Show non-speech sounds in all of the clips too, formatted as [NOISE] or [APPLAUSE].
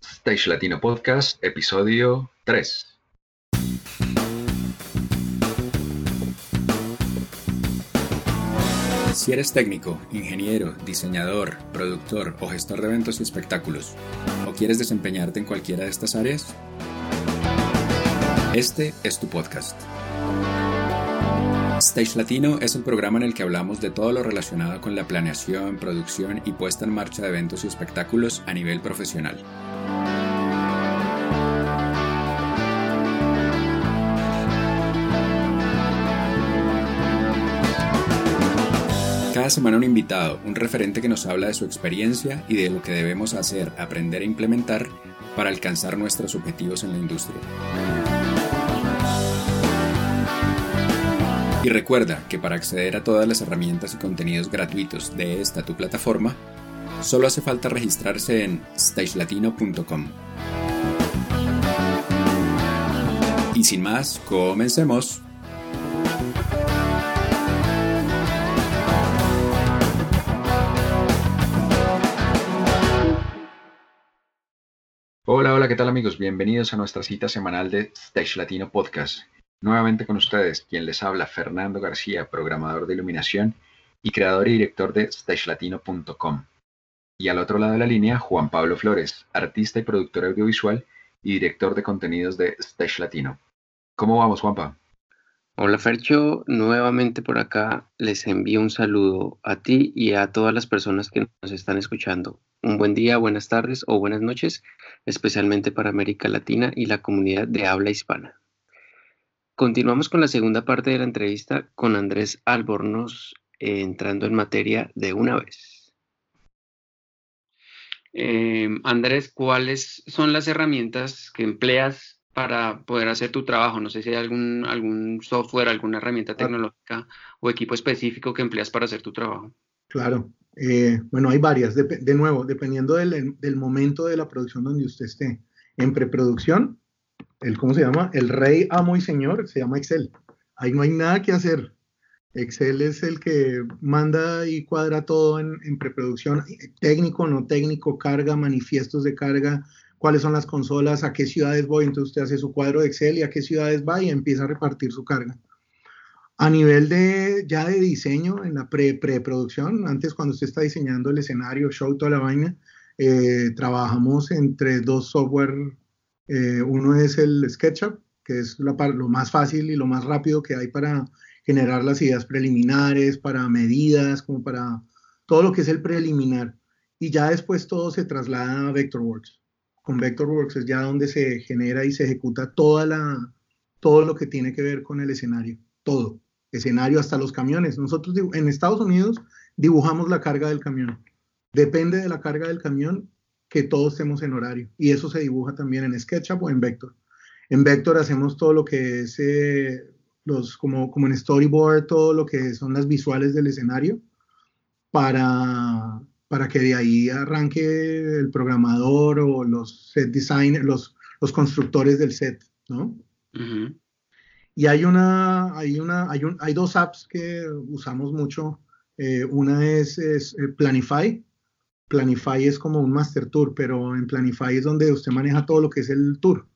Stage Latino Podcast, episodio 3. Si eres técnico, ingeniero, diseñador, productor o gestor de eventos y espectáculos, o quieres desempeñarte en cualquiera de estas áreas, este es tu podcast. Stage Latino es el programa en el que hablamos de todo lo relacionado con la planeación, producción y puesta en marcha de eventos y espectáculos a nivel profesional. Cada semana un invitado, un referente que nos habla de su experiencia y de lo que debemos hacer, aprender e implementar para alcanzar nuestros objetivos en la industria. Y recuerda que para acceder a todas las herramientas y contenidos gratuitos de esta tu plataforma, solo hace falta registrarse en stagelatino.com. Y sin más, comencemos. ¿Qué tal amigos? Bienvenidos a nuestra cita semanal de Stage Latino Podcast. Nuevamente con ustedes, quien les habla, Fernando García, programador de iluminación y creador y director de stagelatino.com. Y al otro lado de la línea, Juan Pablo Flores, artista y productor audiovisual y director de contenidos de Stage Latino. ¿Cómo vamos, Juanpa? Hola Fercho, nuevamente por acá les envío un saludo a ti y a todas las personas que nos están escuchando. Un buen día, buenas tardes o buenas noches, especialmente para América Latina y la comunidad de habla hispana. Continuamos con la segunda parte de la entrevista con Andrés Albornoz, eh, entrando en materia de una vez. Eh, Andrés, ¿cuáles son las herramientas que empleas para poder hacer tu trabajo? No sé si hay algún, algún software, alguna herramienta tecnológica o equipo específico que empleas para hacer tu trabajo. Claro, eh, bueno, hay varias, de, nuevo, dependiendo del, del, momento de la producción donde usted esté. En preproducción, el, ¿cómo se llama? El rey, amo y señor, se llama Excel. Ahí no hay nada que hacer. Excel es el que manda y cuadra todo en, en preproducción, técnico, no técnico, carga, manifiestos de carga, cuáles son las consolas, a qué ciudades voy, entonces usted hace su cuadro de Excel y a qué ciudades va y empieza a repartir su carga. A nivel de ya de diseño, en la pre, preproducción, antes cuando usted está diseñando el escenario, show, toda la vaina, eh, trabajamos entre dos software eh, uno es el SketchUp, que es lo más fácil y lo más rápido que hay para generar las ideas preliminares, para medidas, como para todo lo que es el preliminar. Y ya después todo se traslada a Vectorworks. Con Vectorworks es ya donde se genera y se ejecuta toda la, todo lo que tiene que ver con el escenario. Todo. Escenario hasta los camiones. Nosotros en Estados Unidos dibujamos la carga del camión. Depende de la carga del camión, que todos estemos en horario. Y eso se dibuja también en SketchUp o en Vector. En Vector hacemos todo lo que es, eh, los, como, como en Storyboard, todo lo que son las visuales del escenario, para, para que de ahí arranque el programador o los set designers, los, los constructores del set, ¿no? Y hay una, hay una, hay, un, hay dos apps que usamos mucho. Eh, una es, eh, Planify, Planify es como un master tour, pero en Planify es donde usted maneja todo lo que es el tour.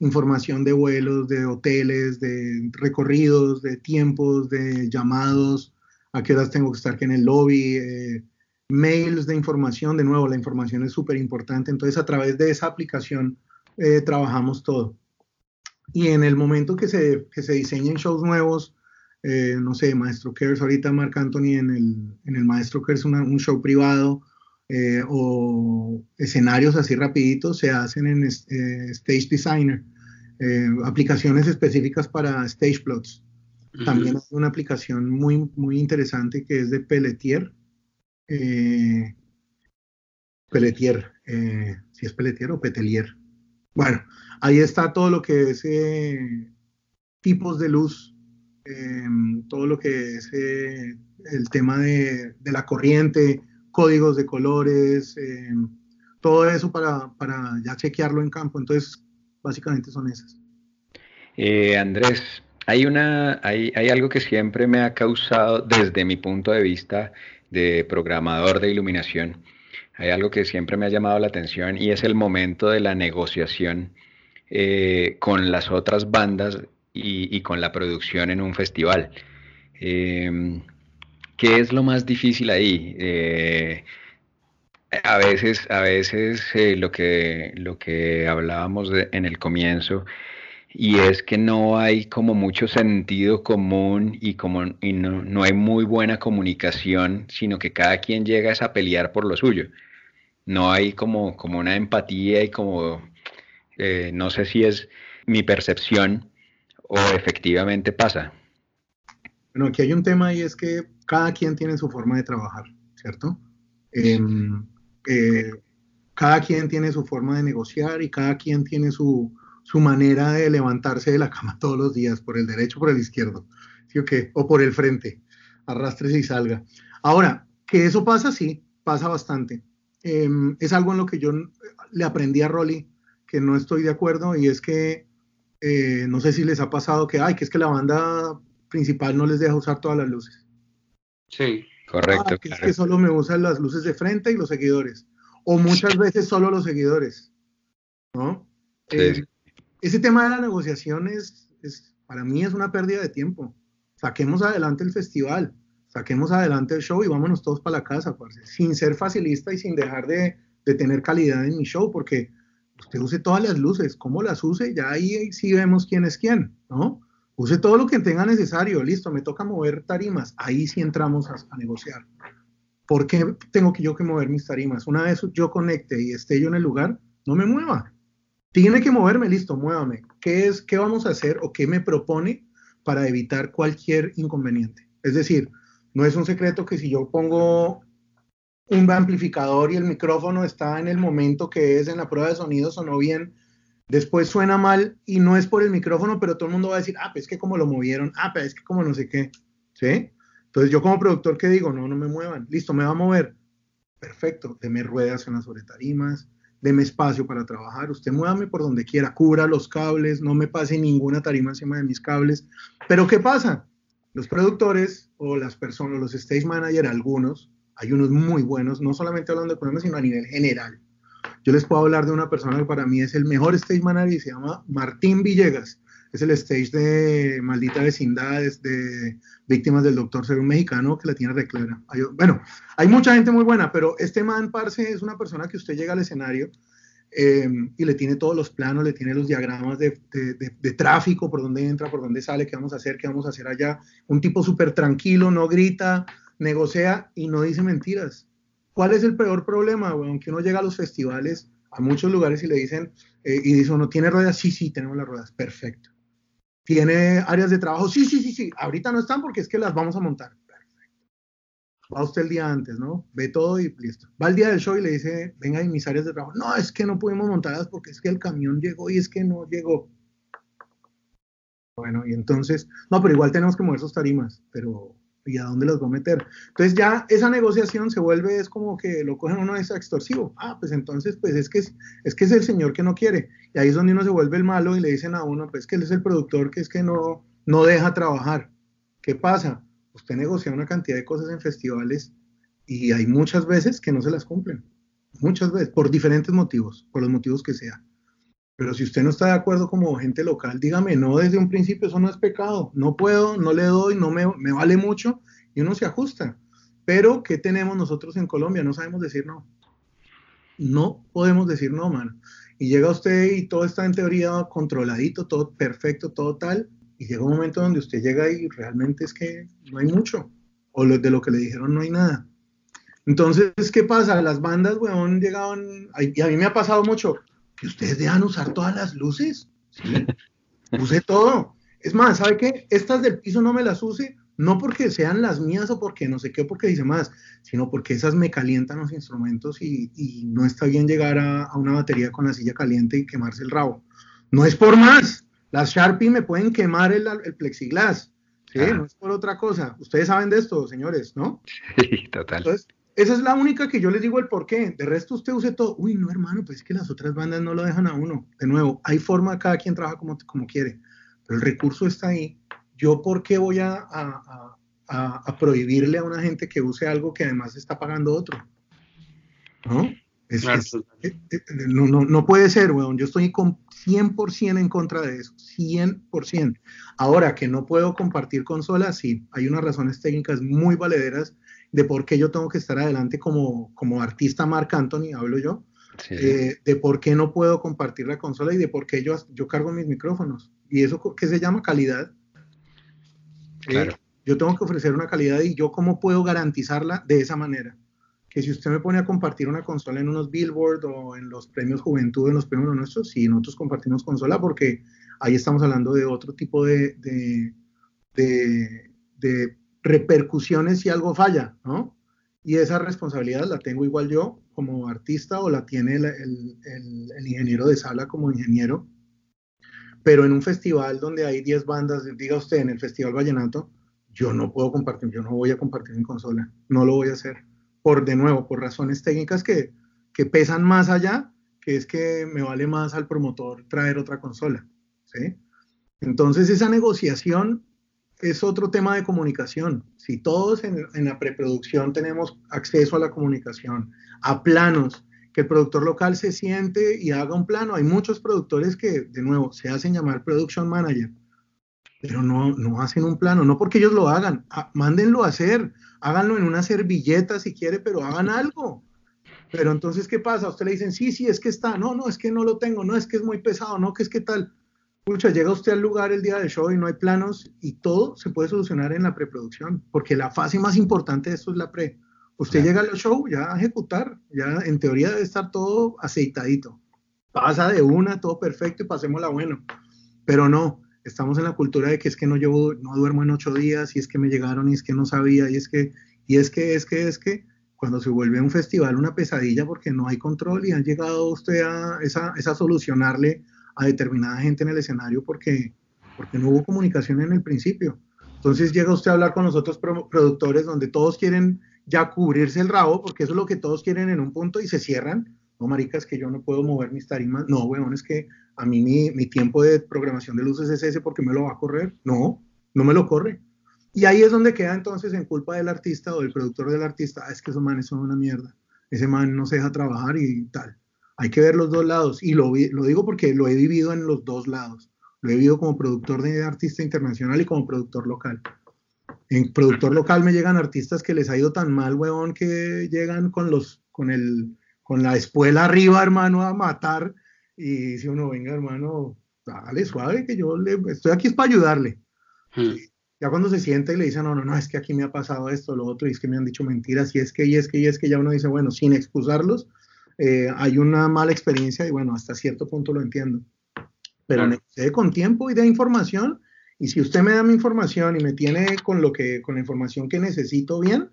Información de vuelos, de hoteles, de recorridos, de tiempos, de llamados, a qué horas tengo que estar en el lobby, eh, mails de información. De nuevo, la información es súper importante. Entonces, a través de esa aplicación trabajamos todo. Y en el momento que se, que se diseñen shows nuevos, eh, no sé, Maestro Kers, ahorita Marc Anthony en el, en el Maestro Kers, un show privado, eh, o escenarios así rapiditos se hacen en eh, Stage Designer, aplicaciones específicas para Stage Plots. También hay una aplicación muy, muy interesante que es de Pelletier. Pelletier, si es Pelletier o Petelier. Bueno, ahí está todo lo que es tipos de luz, todo lo que es el tema de, la corriente, códigos de colores, eh, todo eso para, para, ya chequearlo en campo. Entonces, básicamente son esas. Eh, Andrés, hay, una, hay, hay algo que siempre me ha causado, desde mi punto de vista de programador de iluminación, hay algo que siempre me ha llamado la atención y es el momento de la negociación eh, con las otras bandas y, con la producción en un festival. Em, ¿Qué es lo más difícil ahí? Eh, a veces, a veces eh, lo, que, lo que hablábamos en el comienzo, y es que no hay como mucho sentido común y, como, y no, hay muy buena comunicación, sino que cada quien llega a pelear por lo suyo. No hay como, como una empatía y como, eh, no sé si es mi percepción o efectivamente pasa. Bueno, aquí hay un tema y es que cada quien tiene su forma de trabajar, ¿cierto? Em, eh, cada quien tiene su forma de negociar y cada quien tiene su, su, manera de levantarse de la cama [LAUGHS] todos los días, por el derecho o por el izquierdo, ¿sí o qué? O por el frente, arrastres y salga. Ahora, que eso pasa, sí, pasa bastante. Em, es algo en lo que yo le aprendí a Rolly, que no estoy de acuerdo, y es que eh, no sé si les ha pasado que, ay, que es que la banda principal no les deja usar todas las luces. Sí. Correcto. Ah, que es que solo me usan las luces de frente y los seguidores. O muchas veces solo los seguidores. ¿No? Eh, ese tema de la negociación es, para mí es una pérdida de tiempo. Saquemos adelante el festival, saquemos adelante el show y vámonos todos para la casa, sin ser facilista y sin dejar de, de, tener calidad en mi show, porque usted use todas las luces, cómo las use, ya ahí sí vemos quién es quién, ¿no? Use todo lo que tenga necesario, listo, me toca mover tarimas, ahí sí entramos a, negociar. ¿Por qué tengo que yo que mover mis tarimas? Una vez yo conecte y esté yo en el lugar, no me mueva. Tiene que moverme, listo, muévame. ¿Qué es, qué vamos a hacer o qué me propone para evitar cualquier inconveniente? Es decir, no es un secreto que si yo pongo un amplificador y el micrófono está en el momento que es en la prueba de sonido, sonó bien, Después suena mal y no es por el micrófono, pero todo el mundo va a decir, ah, pues es que como lo movieron, ah, pues es que como no sé qué, ¿sí? Entonces yo como productor, ¿qué digo? No, no me muevan, listo, me va a mover. Perfecto, deme ruedas en las sobretarimas, deme espacio para trabajar, usted muévame por donde quiera, cubra los cables, no me pase ninguna tarima encima de mis cables. Pero ¿qué pasa? Los productores o las personas, los stage managers, algunos, hay unos muy buenos, no solamente hablando de economía, sino a nivel general yo les puedo hablar de una persona que para mí es el mejor stage manager y se llama Martín Villegas. Es el stage de Maldita Vecindad, de Víctimas del Doctor Ser un mexicano que la tiene reclara. bueno, hay mucha gente muy buena, pero este man, parce, es una persona que usted llega al escenario eh, y le tiene todos los planos, le tiene los diagramas de, tráfico, por dónde entra, por dónde sale, qué vamos a hacer, qué vamos a hacer allá. Un tipo súper tranquilo, no grita, negocia y no dice mentiras. ¿Cuál es el peor problema, weón? Que uno llega a los festivales, a muchos lugares y le dicen, eh, y dice uno, ¿tiene ruedas? Sí, sí, tenemos las ruedas, perfecto. ¿Tiene áreas de trabajo? Sí, sí, sí, sí. Ahorita no están porque es que las vamos a montar. Perfecto. Va usted el día antes, ¿no? Ve todo y listo. Va el día del show y le dice, venga, en mis áreas de trabajo. No, es que no pudimos montarlas porque es que el camión llegó y es que no llegó. Bueno, y entonces, no, pero igual tenemos que mover sus tarimas, pero ¿Y a dónde los va a meter? Entonces ya esa negociación se vuelve, es como que lo cogen uno es extorsivo. Ah, pues entonces, pues es que es, que es el señor que no quiere. Y ahí es donde uno se vuelve el malo y le dicen a uno, pues que él es el productor que es que no, no deja trabajar. ¿Qué pasa? Usted negocia una cantidad de cosas en festivales y hay muchas veces que no se las cumplen. Muchas veces, por diferentes motivos, por los motivos que sea. Pero si usted no está de acuerdo como gente local, dígame, no desde un principio, eso no es pecado. No puedo, no le doy, no me, me vale mucho y uno se ajusta. Pero, ¿qué tenemos nosotros en Colombia? No sabemos decir no. No podemos decir no, mano. Y llega usted y todo está en teoría controladito, todo perfecto, todo tal. Y llega un momento donde usted llega y realmente es que no hay mucho. O de lo que le dijeron no hay nada. Entonces, ¿qué pasa? Las bandas, weón, llegaban, y a mí me ha pasado mucho, que ustedes dejan usar todas las luces. ¿sí? Use todo. Es más, ¿sabe qué? Estas del piso no me las use, no porque sean las mías o porque no sé qué, porque dice más, sino porque esas me calientan los instrumentos y, no está bien llegar a, una batería con la silla caliente y quemarse el rabo. No es por más. Las Sharpie me pueden quemar el, el plexiglas. ¿sí? No es por otra cosa. Ustedes saben de esto, señores, ¿no? Sí, total. Entonces, esa es la única que yo les digo el por qué. De resto usted use todo. Uy, no, hermano, pues es que las otras bandas no lo dejan a uno. De nuevo, hay forma, cada quien trabaja como, como quiere. Pero el recurso está ahí. ¿Yo por qué voy a, a, a, prohibirle a una gente que use algo que además está pagando otro? ¿no? no, no, no, puede ser, weón. Yo estoy con 100% en contra de eso. 100%. Ahora que no puedo compartir consolas, sí, hay unas razones técnicas muy valederas de por qué yo tengo que estar adelante como, como artista Mark Anthony, hablo yo, eh, de por qué no puedo compartir la consola y de por qué yo, yo cargo mis micrófonos. ¿Y eso qué se llama calidad? Claro. yo tengo que ofrecer una calidad y yo cómo puedo garantizarla de esa manera que si usted me pone a compartir una consola en unos Billboard o en los premios Juventud, en los premios nuestros, sí, nosotros compartimos consola porque ahí estamos hablando de otro tipo de, de, de, repercusiones si algo falla, ¿no? Y esa responsabilidad la tengo igual yo como artista o la tiene el, ingeniero de sala como ingeniero. Pero en un festival donde hay 10 bandas, diga usted, en el Festival Vallenato, yo no puedo compartir, yo no voy a compartir mi consola, no lo voy a hacer por de nuevo, por razones técnicas que, que pesan más allá, que es que me vale más al promotor traer otra consola. ¿sí? Entonces esa negociación es otro tema de comunicación. Si todos en, la preproducción tenemos acceso a la comunicación, a planos, que el productor local se siente y haga un plano, hay muchos productores que, de nuevo, se hacen llamar production manager, pero no, no hacen un plano, no porque ellos lo hagan, mándenlo a hacer, háganlo en una servilleta si quiere, pero hagan algo. Pero entonces, ¿qué pasa? A usted le dicen, sí, sí, es que está, no, no, es que no lo tengo, no, es que es muy pesado, no, que es que tal. Pucha, llega usted al lugar el día del show y no hay planos y todo se puede solucionar en la preproducción, porque la fase más importante de esto es la pre. Usted llega al show ya a ejecutar, ya en teoría debe estar todo aceitadito. Pasa de una, todo perfecto y pasémosla bueno. Pero no, estamos en la cultura de que es que no llevo, no duermo en ocho días y es que me llegaron y es que no sabía y es que, y es que, es que, es que, cuando se vuelve un festival una pesadilla porque no hay control y han llegado usted a esa, esa solucionarle a determinada gente en el escenario porque, porque no hubo comunicación en el principio. Entonces llega usted a hablar con nosotros productores donde todos quieren ya cubrirse el rabo porque eso es lo que todos quieren en un punto y se cierran no, marica, es que yo no puedo mover mis tarimas. No, weón, es que a mí mi, tiempo de programación de luces es ese porque me lo va a correr. No, no me lo corre. Y ahí es donde queda entonces en culpa del artista o del productor del artista, ah, es que esos manes son una mierda. Ese man no se deja trabajar y tal. Hay que ver los dos lados. Y lo, lo digo porque lo he vivido en los dos lados. Lo he vivido como productor de artista internacional y como productor local. En productor local me llegan artistas que les ha ido tan mal, weón, que llegan con los, con el, con la espuela arriba, hermano, a matar. Y dice uno, venga, hermano, dale suave, que yo le, estoy aquí es para ayudarle. Hmm. Ya cuando se siente y le dice, no, no, no, es que aquí me ha pasado esto, lo otro, y es que me han dicho mentiras, y es que, y es que, y es que ya uno dice, bueno, sin excusarlos, eh, hay una mala experiencia y bueno, hasta cierto punto lo entiendo. Pero me quedé con tiempo y de información, y si usted me da mi información y me tiene con, lo que, con la información que necesito bien,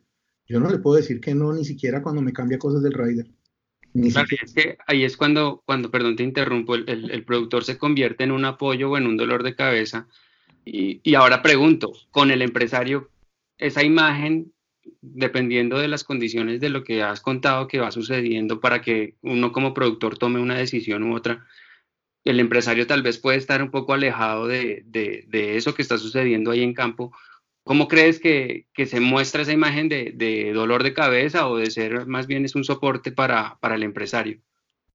yo no le puedo decir que no, ni siquiera cuando me cambia cosas del rider. Claro, es que ahí es cuando, cuando perdón, te interrumpo, el, el, productor se convierte en un apoyo o en un dolor de cabeza. Y, y, ahora pregunto, con el empresario, esa imagen, dependiendo de las condiciones de lo que has contado que va sucediendo para que uno como productor tome una decisión u otra, el empresario tal vez puede estar un poco alejado de, de, de eso que está sucediendo ahí en campo, ¿Cómo crees que, se muestra esa imagen de, dolor de cabeza o de ser más bien es un soporte para, el empresario?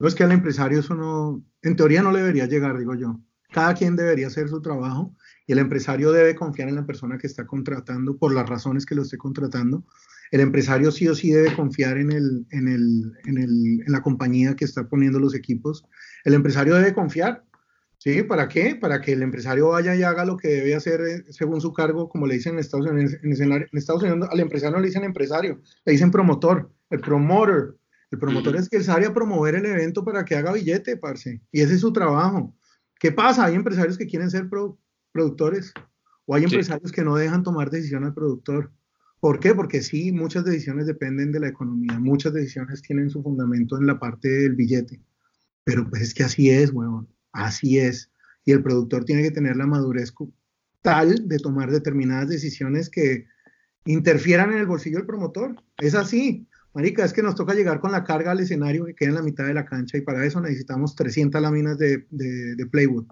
No es que al empresario eso no, en teoría no le debería llegar, digo yo. Cada quien debería hacer su trabajo y el empresario debe confiar en la persona que está contratando por las razones que lo esté contratando. El empresario sí o sí debe confiar en, el, en, el, en, el, en la compañía que está poniendo los equipos. El empresario debe confiar ¿Sí? ¿Para qué? Para que el empresario vaya y haga lo que debe hacer eh, según su cargo, como le dicen en Estados Unidos. En, Estados Unidos al empresario no le dicen empresario, le dicen promotor, el promoter. El promotor es que él sale a promover el evento para que haga billete, parce. Y ese es su trabajo. ¿Qué pasa? Hay empresarios que quieren ser productores o hay empresarios que no dejan tomar decisión al productor. ¿Por qué? Porque sí, muchas decisiones dependen de la economía, muchas decisiones tienen su fundamento en la parte del billete. Pero pues es que así es, huevón. Así es. Y el productor tiene que tener la madurez tal de tomar determinadas decisiones que interfieran en el bolsillo del promotor. Es así. Marica, es que nos toca llegar con la carga al escenario que queda en la mitad de la cancha y para eso necesitamos 300 láminas de, de, playwood.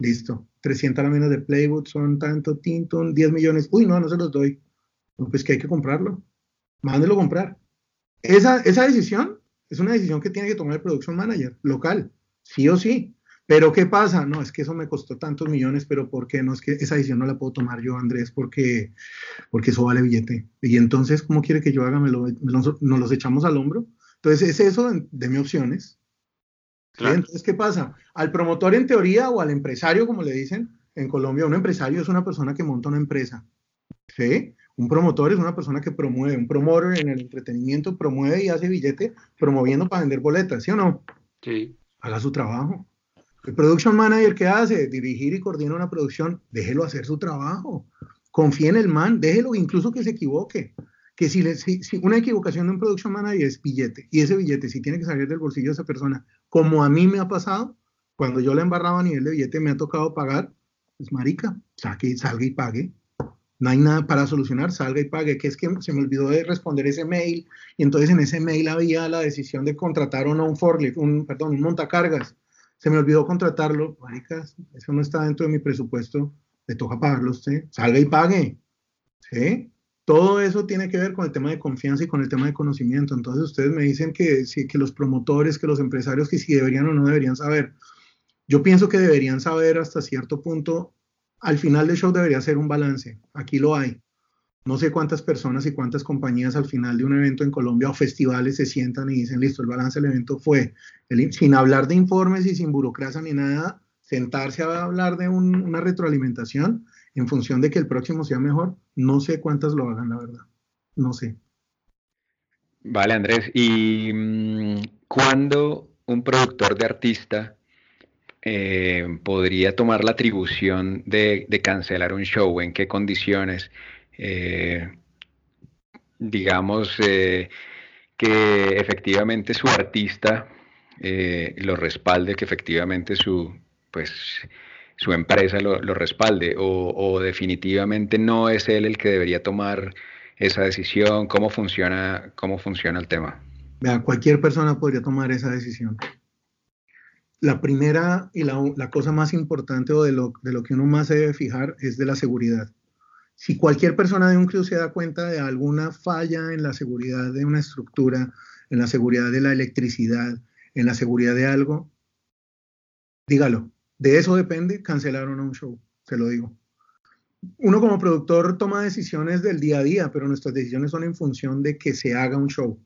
Listo. 300 láminas de playwood son tanto, tinton, 10 millones. Uy, no, no se los doy. Pues que hay que comprarlo. Mándelo comprar. Esa, esa decisión Es una decisión que tiene que tomar el production manager local, sí o sí. Pero ¿qué pasa? No, es que eso me costó tantos millones, pero ¿por qué? No, es que esa decisión no la puedo tomar yo, Andrés, porque, porque eso vale billete. Y entonces, ¿cómo quiere que yo haga? ¿Me lo, nos, los echamos al hombro? Entonces, es eso de, mis opciones. Entonces, ¿qué pasa? Al promotor en teoría o al empresario, como le dicen en Colombia, un empresario es una persona que monta una empresa. ¿Sí? Un promotor es una persona que promueve, un promotor en el entretenimiento promueve y hace billete promoviendo para vender boletas, ¿sí o no? Sí. Haga su trabajo. El production manager, ¿qué hace? Dirigir y coordinar una producción. Déjelo hacer su trabajo. Confíe en el man, déjelo incluso que se equivoque. Que si, una equivocación de un production manager es billete, y ese billete si tiene que salir del bolsillo de esa persona, como a mí me ha pasado, cuando yo la embarraba a nivel de billete me ha tocado pagar, pues marica, saque, salga y pague. No hay nada para solucionar, salga y pague. Que es que se me olvidó de responder ese mail, y entonces en ese mail había la decisión de contratar o no un forklift, un, perdón, un montacargas se me olvidó contratarlo, maricas, eso no está dentro de mi presupuesto, le toca pagarlo usted, salga y pague, ¿sí? Todo eso tiene que ver con el tema de confianza y con el tema de conocimiento. Entonces ustedes me dicen que, los promotores, que los empresarios, que si deberían o no deberían saber. Yo pienso que deberían saber hasta cierto punto. Al final del show debería ser un balance. Aquí lo hay no sé cuántas personas y cuántas compañías al final de un evento en Colombia o festivales se sientan y dicen, listo, el balance del evento fue, sin hablar de informes y sin burocracia ni nada, sentarse a hablar de una retroalimentación en función de que el próximo sea mejor. No sé cuántas lo hagan, la verdad. No sé. Vale, Andrés. ¿Y mm, cuándo un productor de artista eh, podría tomar la atribución de, cancelar un show? ¿En qué condiciones? Eh, digamos, eh, que efectivamente su artista lo respalde, que efectivamente su, pues, su empresa lo, respalde, o, definitivamente no es él el que debería tomar esa decisión, cómo funciona, cómo funciona el tema. Cualquier persona podría tomar esa decisión. La primera y la, cosa más importante o de lo, que uno más debe fijar es de la seguridad. Si cualquier persona de un crew se da cuenta de alguna falla en la seguridad de una estructura, en la seguridad de la electricidad, en la seguridad de algo, dígalo. De eso depende cancelar o no un show, se lo digo. Uno como productor toma decisiones del día a día, pero nuestras decisiones son en función de que se haga un show.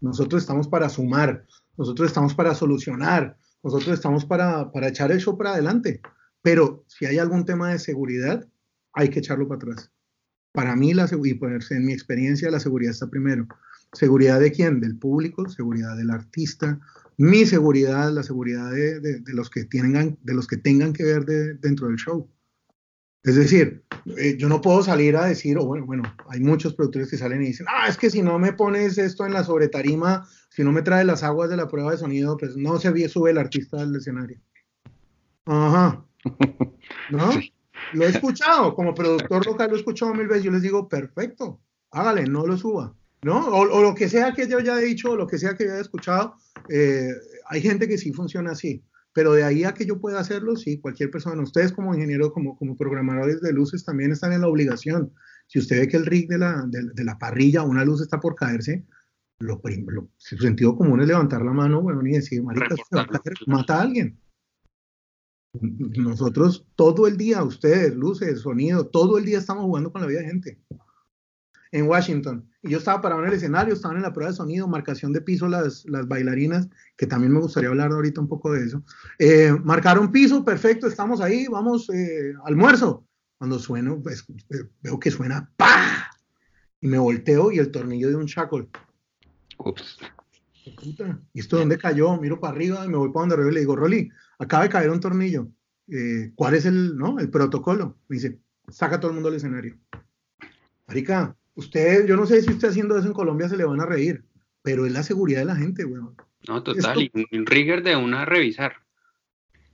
Nosotros estamos para sumar, nosotros estamos para solucionar, nosotros estamos para, para echar el show para adelante. Pero si hay algún tema de seguridad, hay que echarlo para atrás. Para mí, la, y pues, en mi experiencia, la seguridad está primero. ¿Seguridad de quién? Del público, seguridad del artista, mi seguridad, la seguridad de, los, que tengan, de los que tengan que ver dentro del show. Es decir, eh, yo no puedo salir a decir, o bueno, bueno, hay muchos productores que salen y dicen, ah, es que si no me pones esto en la sobretarima, si no me traes las aguas de la prueba de sonido, pues no se sube el artista del escenario. Ajá. [LAUGHS] ¿No? Lo he escuchado, como productor local lo he escuchado mil veces, yo les digo, perfecto, hágale, no lo suba, ¿no? O, lo que sea que yo ya he dicho, o lo que sea que yo haya escuchado, eh, hay gente que sí funciona así, pero de ahí a que yo pueda hacerlo, sí, cualquier persona, ustedes como ingenieros, como, como programadores de luces también están en la obligación. Si usted ve que el rig de la, de, la parrilla, una luz está por caerse, lo, primero, su sentido común es levantar la mano, bueno, ni decir, marica, mata a alguien. Nosotros todo el día, ustedes, luces, sonido, todo el día estamos jugando con la vida de gente. En Washington. Y yo estaba parado en el escenario, estaban en la prueba de sonido, marcación de piso las, las bailarinas, que también me gustaría hablar ahorita un poco de eso. Eh, marcaron piso, perfecto, estamos ahí, vamos, eh, almuerzo. Cuando sueno, pues, eh, veo que suena ¡pa! Y me volteo y el tornillo de un shackle. Ups. ¿Y esto dónde cayó? Miro para arriba y me voy para donde arriba y le digo, Rolly, acaba de caer un tornillo. Eh, ¿Cuál es el, no, el protocolo? Me dice, saca todo el mundo al escenario. Marica, usted, yo no sé si usted haciendo eso en Colombia se le van a reír, pero es la seguridad de la gente, weón. No, total, y un rigger de una revisar.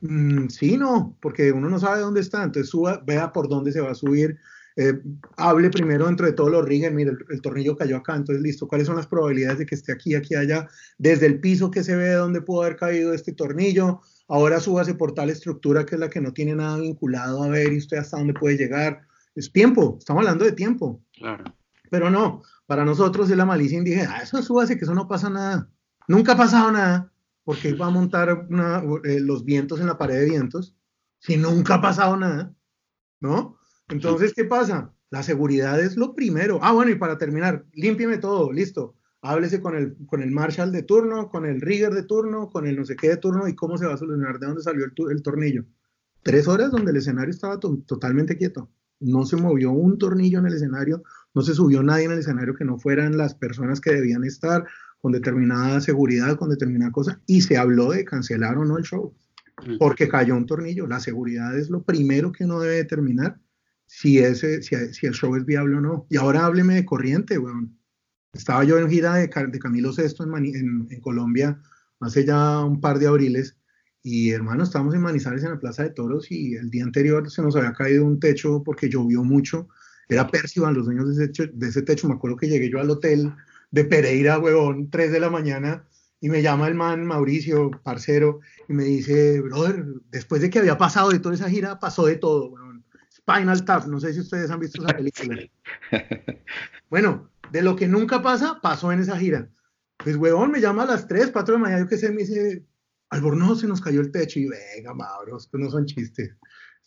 Mm, sí, no, porque uno no sabe dónde está, entonces suba, vea por dónde se va a subir, eh, hable primero dentro de todos los riggers, mire, el, tornillo cayó acá, entonces listo, ¿cuáles son las probabilidades de que esté aquí, aquí, allá? Desde el piso que se ve dónde pudo haber caído este tornillo, ahora súbase por tal estructura que es la que no tiene nada vinculado a ver y usted hasta dónde puede llegar. Es tiempo, estamos hablando de tiempo. Claro. Pero no, para nosotros es la malicia indígena, ah, eso súbase, que eso no pasa nada. Nunca ha pasado nada, porque iba a montar eh, los vientos en la pared de vientos, si nunca ha pasado nada, ¿no? Entonces, ¿qué pasa? La seguridad es lo primero. Ah, bueno, y para terminar, límpieme todo, listo. Háblese con el, con el Marshall de turno, con el Rigger de turno, con el no sé qué de turno y cómo se va a solucionar, de dónde salió el, el tornillo. Tres horas donde el escenario estaba totalmente quieto. No se movió un tornillo en el escenario, no se subió nadie en el escenario que no fueran las personas que debían estar con determinada seguridad, con determinada cosa, y se habló de cancelar o no el show, porque cayó un tornillo. La seguridad es lo primero que uno debe determinar si, ese, si, el show es viable o no. Y ahora hábleme de corriente, weón. Estaba yo en gira de, de Camilo VI en, en, Colombia hace ya un par de abriles y hermano, estábamos en Manizales en la Plaza de Toros y el día anterior se nos había caído un techo porque llovió mucho. Era Percival, los dueños de ese, de ese techo. Me acuerdo que llegué yo al hotel de Pereira, huevón, 3 de la mañana y me llama el man Mauricio, parcero, y me dice, brother, después de que había pasado de toda esa gira, pasó de todo, weón. Spinal Tap, no sé si ustedes han visto esa película. [LAUGHS] Bueno, de lo que nunca pasa, pasó en esa gira. Pues, huevón, me llama a las 3, 4 de la mañana, yo qué sé, me dice, Albornoz se nos cayó el techo y venga, Mauro, esto no son chistes.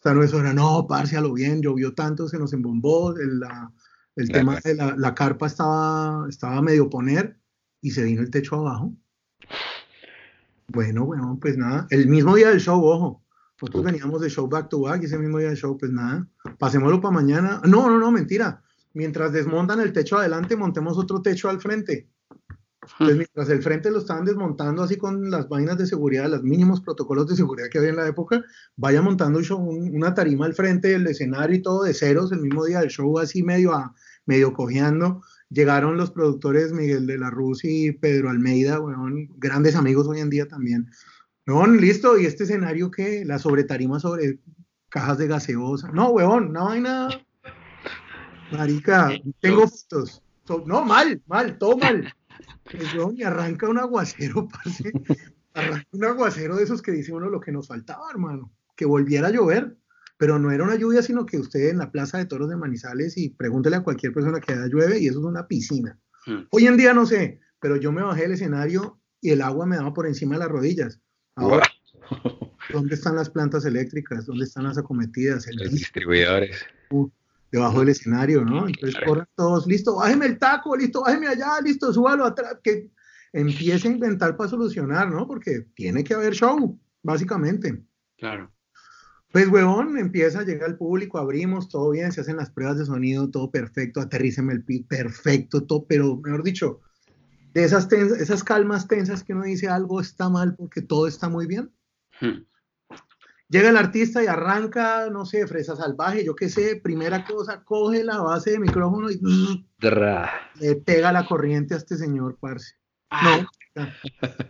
Esta no es hora, no, parce, a lo bien, llovió tanto, se nos embombó, el, el tema de la, la, carpa estaba, estaba medio poner y se vino el techo abajo. Bueno, bueno, pues nada, el mismo día del show, ojo, nosotros veníamos de show back to back y ese mismo día del show, pues nada, pasémoslo para mañana. No, no, no, mentira mientras desmontan el techo adelante, montemos otro techo al frente. Entonces, mientras el frente lo estaban desmontando así con las vainas de seguridad, los mínimos protocolos de seguridad que había en la época, vaya montando una tarima al frente del escenario y todo de ceros el mismo día del show, así medio, a, medio cojeando. Llegaron los productores Miguel de la Ruz y Pedro Almeida, grandes amigos hoy en día también. Weón, listo, y este escenario que la sobretarima sobre cajas de gaseosa. No, weón, una vaina Marica, tengo fotos. no, mal, mal, todo mal. Pues, me arranca un aguacero, [LAUGHS] parce. Arranca un aguacero de esos que dice uno lo que nos faltaba, hermano. Que volviera a llover. Pero no era una lluvia, sino que usted en la Plaza de Toros de Manizales y pregúntele a cualquier persona que haya llueve y eso es una piscina. Hmm. Hoy en día no sé, pero yo me bajé del escenario y el agua me daba por encima de las rodillas. Ahora, ¿dónde están las plantas eléctricas? ¿Dónde están las acometidas? Los distribuidores. Uh, debajo del escenario, ¿no? Entonces corren todos, listo, bájeme el taco, listo, bájeme allá, listo, súbalo atrás, que empiece a inventar para solucionar, ¿no? Porque tiene que haber show, básicamente. Claro. Pues, huevón, empieza, a llegar el público, abrimos, todo bien, se hacen las pruebas de sonido, todo perfecto, aterríceme el pit, perfecto, todo, pero, mejor dicho, de esas, esas calmas tensas que uno dice algo está mal porque todo está muy bien. Hmm. Llega el artista y arranca, no sé, fresa salvaje, yo qué sé, primera cosa, coge la base de micrófono y le pega la corriente a este señor, parce. No, ah.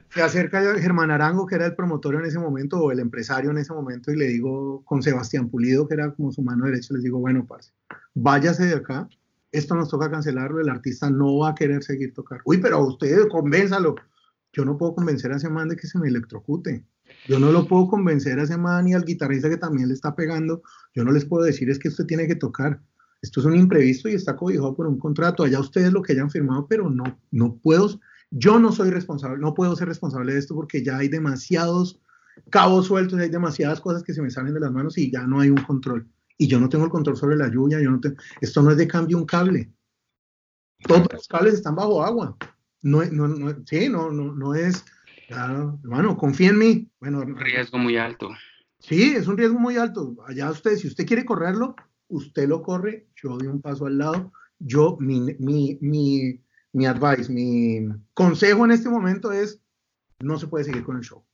se acerca Germán Arango, que era el promotor en ese momento, o el empresario en ese momento, y le digo, con Sebastián Pulido, que era como su mano derecha, les digo, bueno, parce, váyase de acá, esto nos toca cancelarlo, el artista no va a querer seguir tocar. Uy, pero usted convénzalo. Yo no puedo convencer a ese man de que se me electrocute. Yo no lo puedo convencer a ese man y al guitarrista que también le está pegando. Yo no les puedo decir es que usted tiene que tocar. Esto es un imprevisto y está cobijado por un contrato. Allá ustedes lo que hayan firmado, pero no, no puedo. Yo no soy responsable, no puedo ser responsable de esto porque ya hay demasiados cabos sueltos, hay demasiadas cosas que se me salen de las manos y ya no hay un control. Y yo no tengo el control sobre la lluvia, yo no tengo, esto no es de cambio un cable. Todos los cables están bajo agua. No, no, no, sí, no, no, no es, Claro, hermano, confía en mí. Bueno, un riesgo muy alto. Sí, es un riesgo muy alto. Allá usted, si usted quiere correrlo, usted lo corre, yo doy un paso al lado. Yo, mi, mi, mi, mi advice, mi consejo en este momento es, no se puede seguir con el show.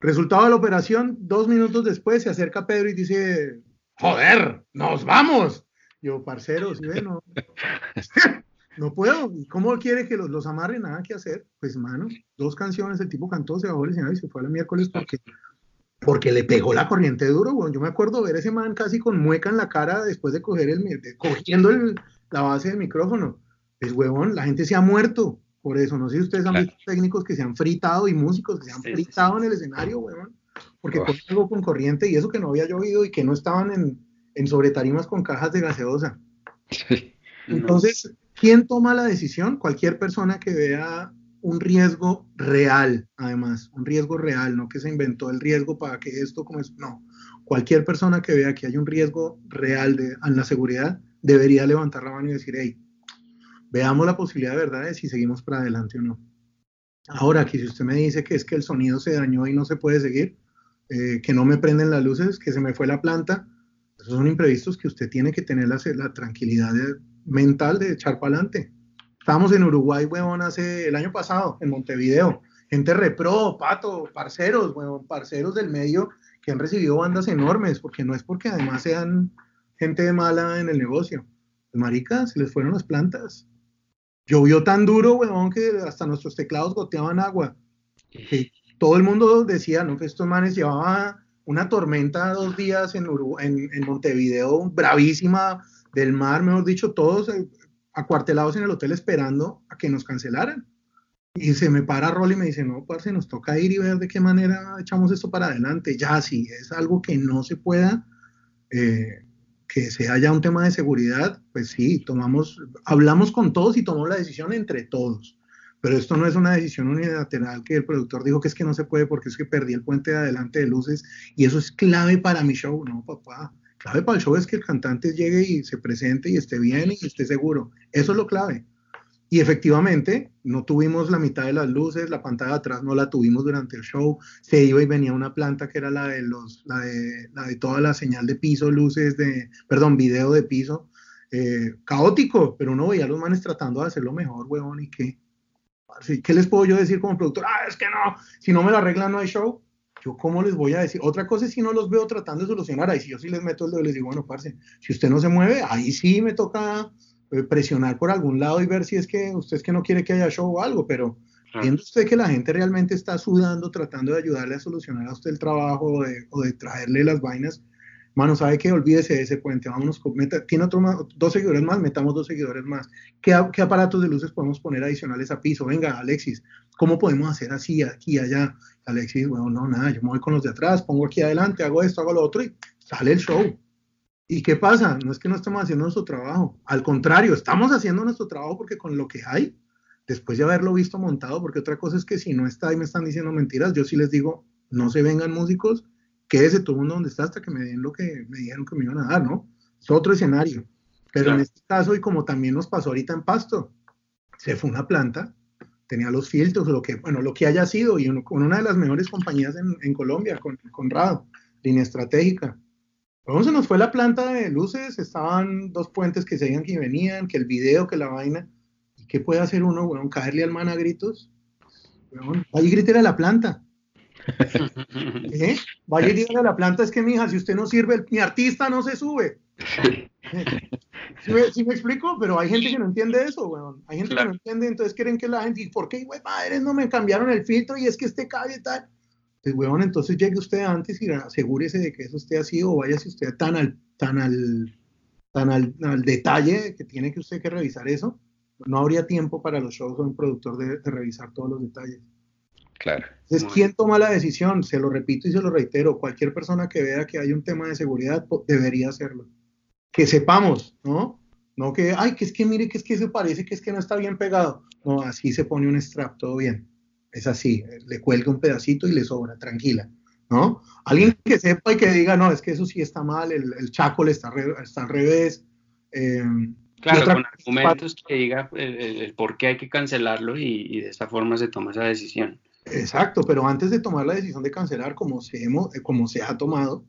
Resultado de la operación, dos minutos después se acerca Pedro y dice, joder, nos vamos. Yo, parcero, sí, bueno. [LAUGHS] No puedo. ¿Cómo quiere que los, los amarre? Nada que hacer. Pues, mano, dos canciones, el tipo cantó, se bajó el escenario y se fue el miércoles porque, porque le pegó la corriente duro, bueno. Yo me acuerdo ver ese man casi con mueca en la cara después de coger el, cogiendo el, la base del micrófono. Es huevón, la gente se ha muerto por eso. No sé si ustedes han visto técnicos que se han fritado y músicos que se han fritado en el escenario, huevón. Porque con algo con corriente y eso que no había llovido y que no estaban en, en sobretarimas con cajas de gaseosa. Entonces, ¿Quién toma la decisión? Cualquier persona que vea un riesgo real, además, un riesgo real, no que se inventó el riesgo para que esto como es, no. Cualquier persona que vea que hay un riesgo real de, en la seguridad debería levantar la mano y decir, hey, veamos la posibilidad de verdad de si seguimos para adelante o no. Ahora, aquí si usted me dice que es que el sonido se dañó y no se puede seguir, eh, que no me prenden las luces, que se me fue la planta, esos son imprevistos que usted tiene que tener la, la tranquilidad mental de echar para adelante. Estábamos en Uruguay, huevón, hace el año pasado, en Montevideo. Gente repro, pato, parceros, huevón, parceros del medio que han recibido bandas enormes, porque no es porque además sean gente mala en el negocio. Marica, se les fueron las plantas. Llovió tan duro, huevón, que hasta nuestros teclados goteaban agua. Que todo el mundo decía, no, que estos manes llevaban una tormenta dos días en, en, Montevideo, bravísima del mar, mejor dicho, todos eh, acuartelados en el hotel esperando a que nos cancelaran. Y se me para Rolly y me dice, no, parce, nos toca ir y ver de qué manera echamos esto para adelante. Ya, si es algo que no se pueda, eh, que sea ya un tema de seguridad, pues sí, tomamos, hablamos con todos y tomamos la decisión entre todos. Pero esto no es una decisión unilateral que el productor dijo que es que no se puede porque es que perdí el puente de adelante de luces y eso es clave para mi show. No, papá. Clave para el show es que el cantante llegue y se presente y esté bien y esté seguro. Eso es lo clave. Y efectivamente, no tuvimos la mitad de las luces, la pantalla de atrás no la tuvimos durante el show. Se iba y venía una planta que era la de, los, la de, la de toda la señal de piso, luces de, perdón, video de piso. Eh, caótico, pero uno veía a los manes tratando de hacerlo mejor, huevón, y qué. ¿Qué les puedo yo decir como productor? Ah, es que no, si no me lo arreglan no hay show. Yo, ¿cómo les voy a decir? Otra cosa es si no los veo tratando de solucionar. Ahí si yo sí les meto el dedo y les digo, bueno, parce, si usted no se mueve, ahí sí me toca eh, presionar por algún lado y ver si es que usted es que no quiere que haya show o algo, pero viendo usted que la gente realmente está sudando tratando de ayudarle a solucionar a usted el trabajo o de, o de traerle las vainas, Mano, ¿sabe qué? Olvídese de ese puente. Vámonos, tiene otro dos seguidores más, metamos dos seguidores más. ¿Qué, ¿Qué, aparatos de luces podemos poner adicionales a piso? Venga, Alexis, ¿cómo podemos hacer así, aquí, allá? Alexis, bueno, no, nada, yo me voy con los de atrás, pongo aquí adelante, hago esto, hago lo otro y sale el show. ¿Y qué pasa? No es que no estemos haciendo nuestro trabajo. Al contrario, estamos haciendo nuestro trabajo porque con lo que hay, después de haberlo visto montado, porque otra cosa es que si no está y me están diciendo mentiras, yo sí les digo, no se vengan músicos quédese todo el mundo donde está hasta que me den lo que me dijeron que me iban a dar, ¿no? Es otro escenario. Pero en este caso, y como también nos pasó ahorita en Pasto, se fue una planta, tenía los filtros, lo que, bueno, lo que haya sido, y con una de las mejores compañías en, en Colombia, con Conrado, línea estratégica. Luego se nos fue la planta de luces, estaban dos puentes que se iban y venían, que el video, que la vaina. ¿Y qué puede hacer uno, bueno, caerle al man a gritos? Bueno, ahí grítele a la planta. [LAUGHS] ¿Eh? Vaya y dígale a la planta, es que mi hija, si usted no sirve, mi artista no se sube. [LAUGHS] ¿Sí me, explico? Pero hay gente que no entiende eso, weón. Hay gente que no entiende, entonces quieren que la gente, ¿y por qué, güey, madres, no me cambiaron el filtro y es que este cabe y tal? Pues, weón, entonces llegue usted antes y asegúrese de que eso esté así o váyase usted tan al, tan al, tan al, al, detalle que tiene que usted que revisar eso. No habría tiempo para los shows o un productor de revisar todos los detalles. Claro. Entonces, ¿quién toma la decisión? Se lo repito y se lo reitero. Cualquier persona que vea que hay un tema de seguridad debería hacerlo. Que sepamos, ¿no? No que, ay, que es que mire, que es que se parece, que es que no está bien pegado. No, así se pone un strap, todo bien. Es así, le cuelga un pedacito y le sobra, tranquila, ¿no? Alguien que sepa y que diga, no, es que eso sí está mal, el, el chaco le está, está al revés. Eh, claro, con argumentos que diga el, por qué hay que cancelarlo y, y de esta forma se toma esa decisión. Exacto, pero antes de tomar la decisión de cancelar, como se, hemos, eh, como se ha tomado,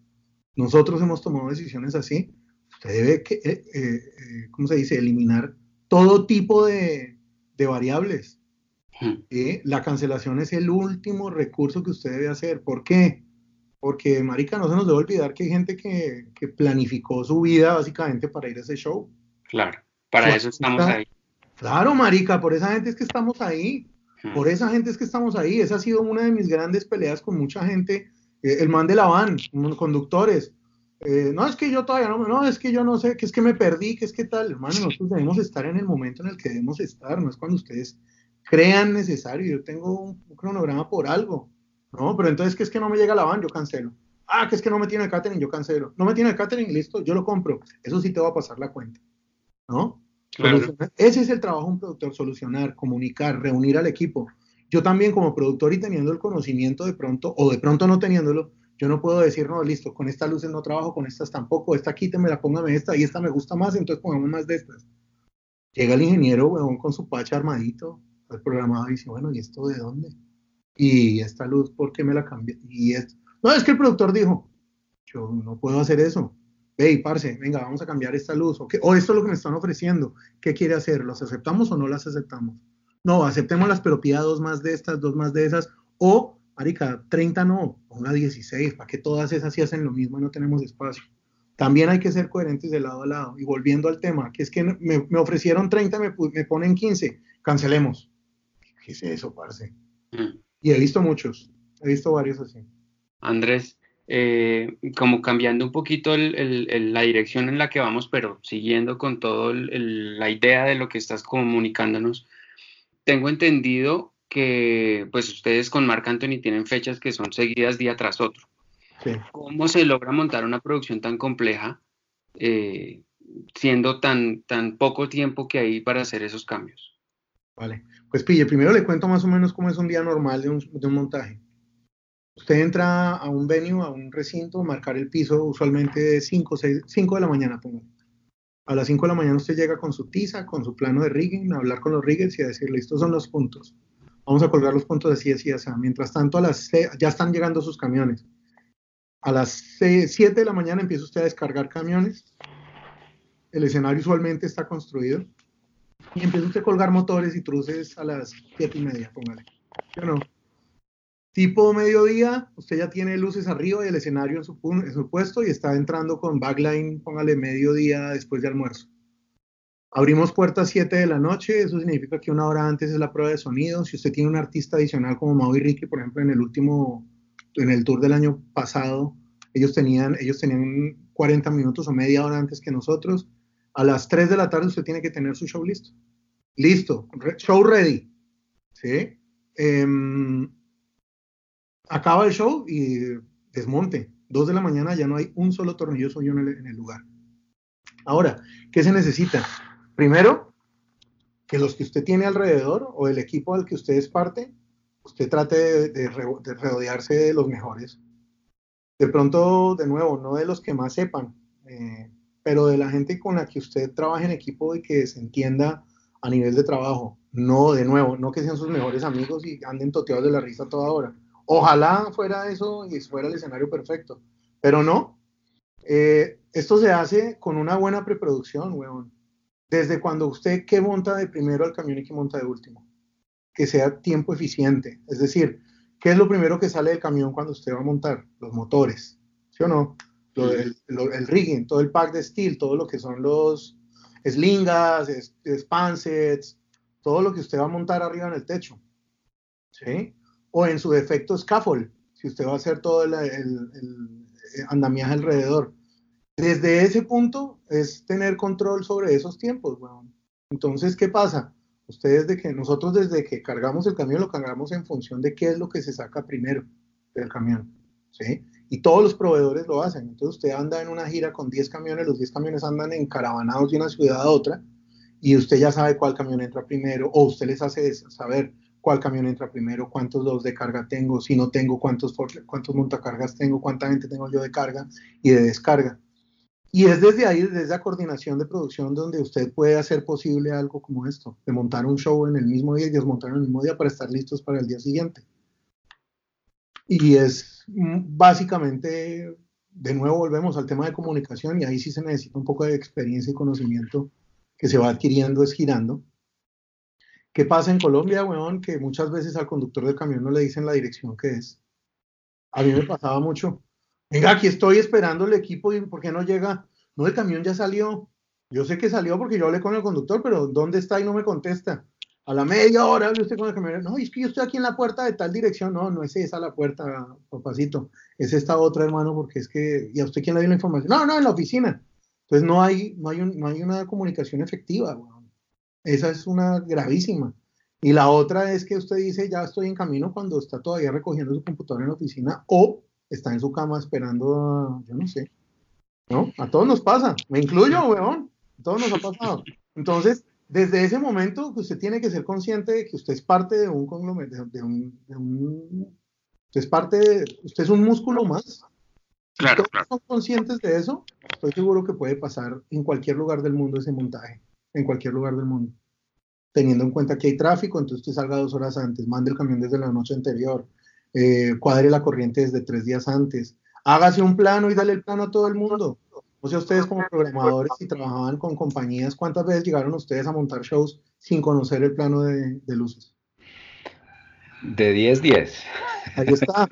nosotros hemos tomado decisiones así, usted debe, que, eh, eh, ¿cómo se dice?, eliminar todo tipo de, de variables. Hmm. La cancelación es el último recurso que usted debe hacer. ¿Por qué? Porque, Marica, no se nos debe olvidar que hay gente que, que planificó su vida básicamente para ir a ese show. Claro, para eso estamos ahí. Claro, Marica, por esa gente es que estamos ahí. Por esa gente es que estamos ahí. Esa ha sido una de mis grandes peleas con mucha gente. Eh, el man de la van, conductores. Eh, no, es que yo todavía no, no, es que yo no sé, que es que me perdí, que es que tal. Hermano, nosotros debemos estar en el momento en el que debemos estar, no es cuando ustedes crean necesario. Yo tengo un, cronograma por algo, ¿no? Pero entonces, que es que no me llega la van, yo cancelo. Ah, que es que no me tiene el catering, yo cancelo. No me tiene el catering, listo, yo lo compro. Eso sí te va a pasar la cuenta, ¿no? Ese es el trabajo de un productor, solucionar, comunicar, reunir al equipo. yo también como productor y teniendo el conocimiento de pronto, o de pronto no teniéndolo, yo no puedo decir, no, listo, con estas luces no trabajo, con estas tampoco, esta quíteme, póngame esta y esta me gusta más, entonces pongamos más de estas. Llega el ingeniero, con su pacha armadito, el programador y dice, bueno, ¿y esto de dónde? Y esta luz, ¿por qué me la cambié? Y. No, es que el productor dijo, yo no puedo hacer eso. Hey, parce, venga, vamos a cambiar esta luz. O, o esto es lo que me están ofreciendo. ¿Qué quiere hacer? ¿Los aceptamos o no las aceptamos? No, aceptémoslas, pero pida dos más de estas, dos más de esas. O, marica, 30 no, ponga 16, para que todas esas sí hacen lo mismo y no tenemos espacio. También hay que ser coherentes de lado a lado. Y volviendo al tema, que es que me, me ofrecieron 30, me, me, ponen 15, cancelemos. ¿Qué es eso, parce? Mm. Y he visto muchos, he visto varios así. Andrés, eh, como cambiando un poquito la dirección en la que vamos, pero siguiendo con toda la idea de lo que estás comunicándonos, tengo entendido que pues ustedes con Marc Anthony tienen fechas que son seguidas día tras otro. ¿Cómo se logra montar una producción tan compleja eh, siendo tan, tan poco tiempo que hay para hacer esos cambios? Vale, pues pille, primero le cuento más o menos cómo es un día normal de un, de un montaje. Usted entra a un venue, a un recinto, marcar el piso usualmente 5 5 de la mañana, pongo. A las 5 de la mañana usted llega con su tiza, con su plano de rigging, a hablar con los riggers y a decirle, estos son los puntos. Vamos a colgar los puntos así, así. Mientras tanto, ya están llegando sus camiones. A las 7 de la mañana empieza usted a descargar camiones. El escenario usualmente está construido. Y empieza usted a colgar motores y truces a las 7 y media, póngale. ¿Sí o no? Tipo mediodía, usted ya tiene luces arriba y el escenario en su, puesto y está entrando con backline, póngale mediodía después de almuerzo. Abrimos puertas 7 de la noche, eso significa que una hora antes es la prueba de sonido. Si usted tiene un artista adicional como Mau y Ricky, por ejemplo, en el último, en el tour del año pasado, ellos tenían, ellos tenían 40 minutos o media hora antes que nosotros. A las 3 de la tarde usted tiene que tener su show listo. Listo, show ready. ¿Sí? Em, acaba el show y desmonte. Dos de la mañana ya no hay un solo tornillo suyo en el, lugar. Ahora, ¿qué se necesita? Primero, que los que usted tiene alrededor o el equipo al que usted es parte, usted trate de, rodearse de los mejores. De pronto, de nuevo, no de los que más sepan, eh, pero de la gente con la que usted trabaje en equipo y que se entienda a nivel de trabajo. No, de nuevo, no que sean sus mejores amigos y anden toteados de la risa toda hora Ojalá fuera eso y fuera el escenario perfecto, pero no. Eh, esto se hace con una buena preproducción, weón. Desde cuando usted que monta de primero al camión y que monta de último. Que sea tiempo eficiente. Es decir, ¿qué es lo primero que sale del camión cuando usted va a montar? Los motores, ¿sí o no? el, rigging, todo el pack de steel, todo lo que son los slingas, spansets, todo lo que usted va a montar arriba en el techo. ¿Sí? o en su defecto scaffold, si usted va a hacer todo el, andamiaje alrededor. Desde ese punto es tener control sobre esos tiempos. Entonces, ¿qué pasa? Ustedes de que nosotros desde que cargamos el camión lo cargamos en función de qué es lo que se saca primero del camión. ¿sí? Y todos los proveedores lo hacen. Entonces usted anda en una gira con 10 camiones, los 10 camiones andan encaravanados de una ciudad a otra y usted ya sabe cuál camión entra primero o usted les hace saber cuál camión entra primero, cuántos dos de carga tengo, si no tengo, cuántos, cuántos montacargas tengo, cuánta gente tengo yo de carga y de descarga. Y es desde ahí, desde la coordinación de producción, donde usted puede hacer posible algo como esto, de montar un show en el mismo día y desmontar en el mismo día para estar listos para el día siguiente. Y es mm, básicamente, de nuevo volvemos al tema de comunicación y ahí sí se necesita un poco de experiencia y conocimiento que se va adquiriendo es girando ¿Qué pasa en Colombia, weón? Que muchas veces al conductor del camión no le dicen la dirección que es. A mí me pasaba mucho. Venga, aquí estoy esperando el equipo y ¿por qué no llega? No, el camión ya salió. Yo sé que salió porque yo hablé con el conductor, pero ¿dónde está y no me contesta? A la media hora hable usted con el camión. No, es que yo estoy aquí en la puerta de tal dirección. No, no es esa la puerta, papacito. Es esta otra, hermano, porque es que. ¿Y a usted quién le dio la información? No, no, en la oficina. Entonces no hay, no hay, no hay una comunicación efectiva. Esa es una gravísima. Y la otra es que usted dice, ya estoy en camino cuando está todavía recogiendo su computadora en la oficina o está en su cama esperando, yo no sé. ¿No? A todos nos pasa. Me incluyo, weón. A todos nos ha pasado. Entonces, desde ese momento usted tiene que ser consciente de que usted es parte de un conglomerado, de un, usted es parte de, usted es un músculo más. Claro, si todos son conscientes de eso, estoy seguro que puede pasar en cualquier lugar del mundo ese montaje, en cualquier lugar del mundo. Teniendo en cuenta que hay tráfico, entonces usted salga dos horas antes, mande el camión desde la noche anterior, eh, cuadre la corriente desde tres días antes, hágase un plano y dale el plano a todo el mundo. O sea, ustedes como programadores y trabajaban con compañías, ¿cuántas veces llegaron ustedes a montar shows sin conocer el plano de, luces? De 10, 10. Ahí está.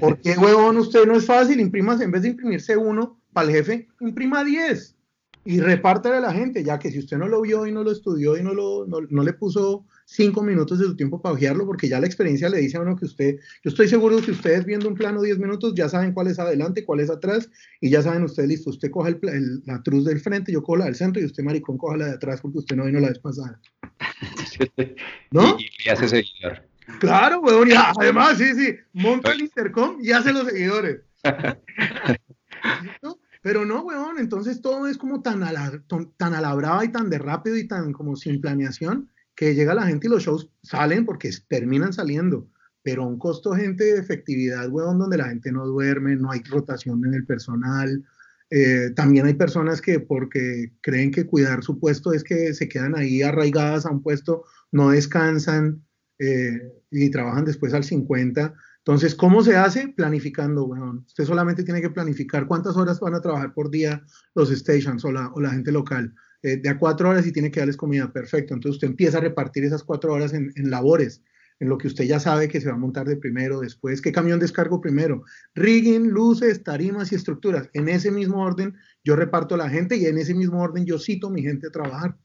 ¿Por qué, huevón, usted no es fácil? Imprimas, en vez de imprimirse uno para el jefe, imprima 10 y repártale a la gente, ya que si usted no lo vio y no lo estudió y no, lo, no le puso cinco minutos de su tiempo para ojearlo, porque ya la experiencia le dice a uno que usted, yo estoy seguro que ustedes viendo un plano 10 minutos ya saben cuál es adelante, cuál es atrás, y ya saben ustedes, listo, usted coge el, la cruz del frente, yo cojo la del centro, y usted, maricón, coja la de atrás, porque usted no vino la vez pasada. [LAUGHS] ¿No? Y, hace seguidor. Claro, weón, ya, [LAUGHS] además, sí, sí, monta el intercom y hace los seguidores. [LAUGHS] Pero no, weón, entonces todo es como tan a, la, tan a la brava y tan de rápido y tan como sin planeación que llega la gente y los shows salen porque terminan saliendo, pero a un costo, gente, de efectividad, weón, donde la gente no duerme, no hay rotación en el personal. Eh, también hay personas que porque creen que cuidar su puesto es que se quedan ahí arraigadas a un puesto, no descansan eh, y trabajan después al 50. Entonces, ¿cómo se hace? Planificando, weón. Usted solamente tiene que planificar cuántas horas van a trabajar por día los stations o la, o la gente local eh, de a cuatro horas y tiene que darles comida, perfecto. Entonces usted empieza a repartir esas cuatro horas en, labores, en lo que usted ya sabe que se va a montar de primero, después, qué camión descargo primero, rigging, luces, tarimas y estructuras. En ese mismo orden yo reparto a la gente y en ese mismo orden yo cito a mi gente a trabajar.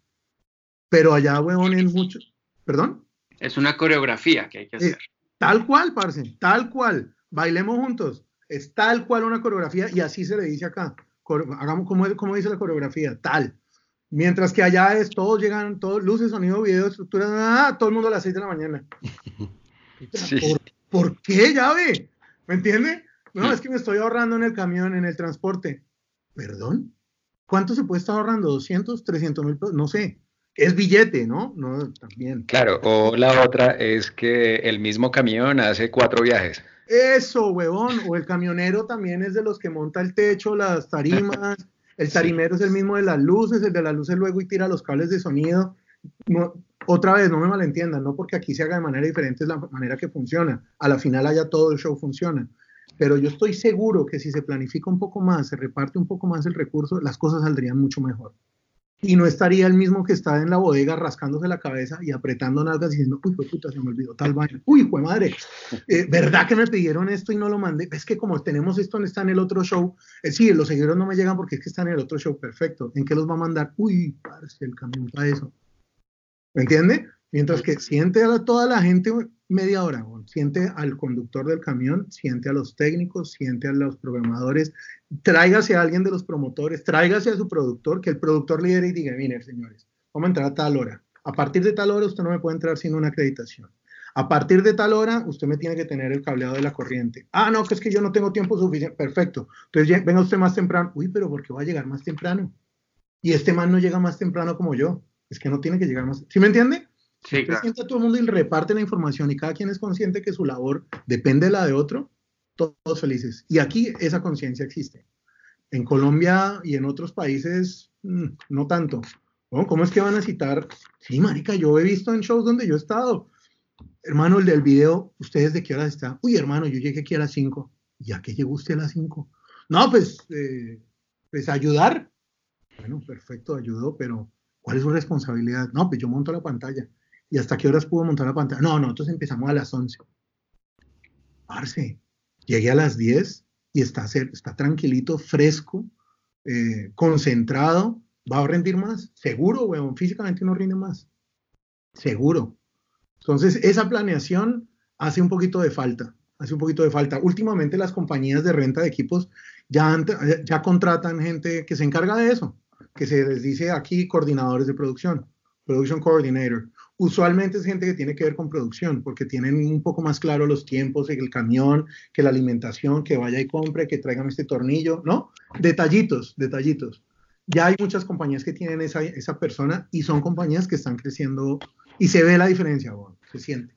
Pero allá, huevón, en muchos... ¿Perdón? Es una coreografía que hay que eh, hacer. tal cual, parce, tal cual. Bailemos juntos. Es tal cual una coreografía y así se le dice acá. Hagamos como, como dice la coreografía, tal. Mientras que allá es, todos llegan, todos, luces, sonido, video, estructura, ah, todo el mundo a las 6 de la mañana. [LAUGHS] ¿Por, qué, llave? ¿Me entiende? No, es que me estoy ahorrando en el camión, en el transporte. ¿Perdón? ¿Cuánto se puede estar ahorrando? ¿200, 300 mil pesos? No sé. Es billete, ¿no? No, también. Claro, o la otra es que el mismo camión hace cuatro viajes. Eso, huevón. O el camionero también es de los que monta el techo, las tarimas, [LAUGHS] el tarimero es el mismo de las luces, el de las luces luego y tira los cables de sonido. otra vez, no me malentiendan, no porque aquí se haga de manera diferente es la manera que funciona. A la final allá todo el show funciona. Pero yo estoy seguro que si se planifica un poco más, se reparte un poco más el recurso, las cosas saldrían mucho mejor y no estaría el mismo que está en la bodega rascándose la cabeza y apretando nalgas diciendo, uy, puta, se me olvidó tal vaina, uy, fue madre, eh, ¿verdad que me pidieron esto y no lo mandé? Es que como tenemos esto, está en el otro show, eh, sí, los seguidores no me llegan porque es que están en el otro show, perfecto, ¿en qué los va a mandar? Uy, parce, el camión para eso. ¿Me entiende? Mientras que siente a toda la gente media hora, siente al conductor del camión, siente a los técnicos, siente a los programadores, tráigase a alguien de los promotores, tráigase a su productor, que el productor lidere y diga, mire, señores, vamos a entrar a tal hora. A partir de tal hora usted no me puede entrar sin una acreditación. A partir de tal hora, usted me tiene que tener el cableado de la corriente. Ah, no, que es que yo no tengo tiempo suficiente. Perfecto. Entonces, venga usted más temprano. Uy, pero ¿por qué va a llegar más temprano? Y este man no llega más temprano como yo. Es que no tiene que llegar más. ¿Sí me entiende? Sí, claro. todo el mundo y reparte la información y cada quien es consciente que su labor depende de la de otro, todos felices. Y aquí esa conciencia existe. En Colombia y en otros países, mm, no tanto. ¿Cómo es que van a citar? Sí, marica, yo he visto en shows donde yo he estado. Hermano, el del video, ¿ustedes de qué hora están? Uy, hermano, yo llegué aquí a las 5. ¿Ya que llegó usted a las 5? No, pues, eh, pues ayudar. Bueno, perfecto, ayudó, pero ¿cuál es su responsabilidad? No, pues yo monto la pantalla. ¿Y hasta qué horas pudo montar la pantalla? No, nosotros empezamos a las 11. Parce, llegué a las 10 y está, está tranquilito, fresco, eh, concentrado. ¿Va a rendir más? Seguro, weón. Físicamente no rinde más. Seguro. Entonces, esa planeación hace un poquito de falta. Hace un poquito de falta. Últimamente las compañías de renta de equipos ya, ya contratan gente que se encarga de eso, que se les dice aquí coordinadores de producción, production coordinator usualmente es gente que tiene que ver con producción, porque tienen un poco más claro los tiempos, el camión, que la alimentación, que vaya y compre, que traigan este tornillo, ¿no? Detallitos, detallitos. ya hay muchas compañías que tienen esa, esa persona y son compañías que están creciendo y se ve la diferencia, bueno, se siente.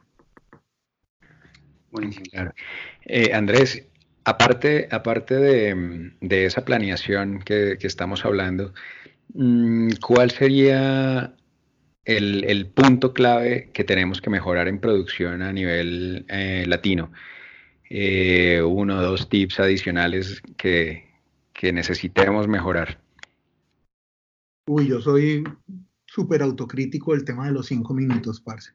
Buenísimo. Claro. Eh, Andrés, aparte, aparte de, de esa planeación que, que, estamos hablando, mm, ¿cuál sería el, el, punto clave que tenemos que mejorar en producción a nivel eh, latino? Eh, uno o dos tips adicionales que, que necesitemos mejorar. Uy, yo soy súper autocrítico del tema de los cinco minutos, parce.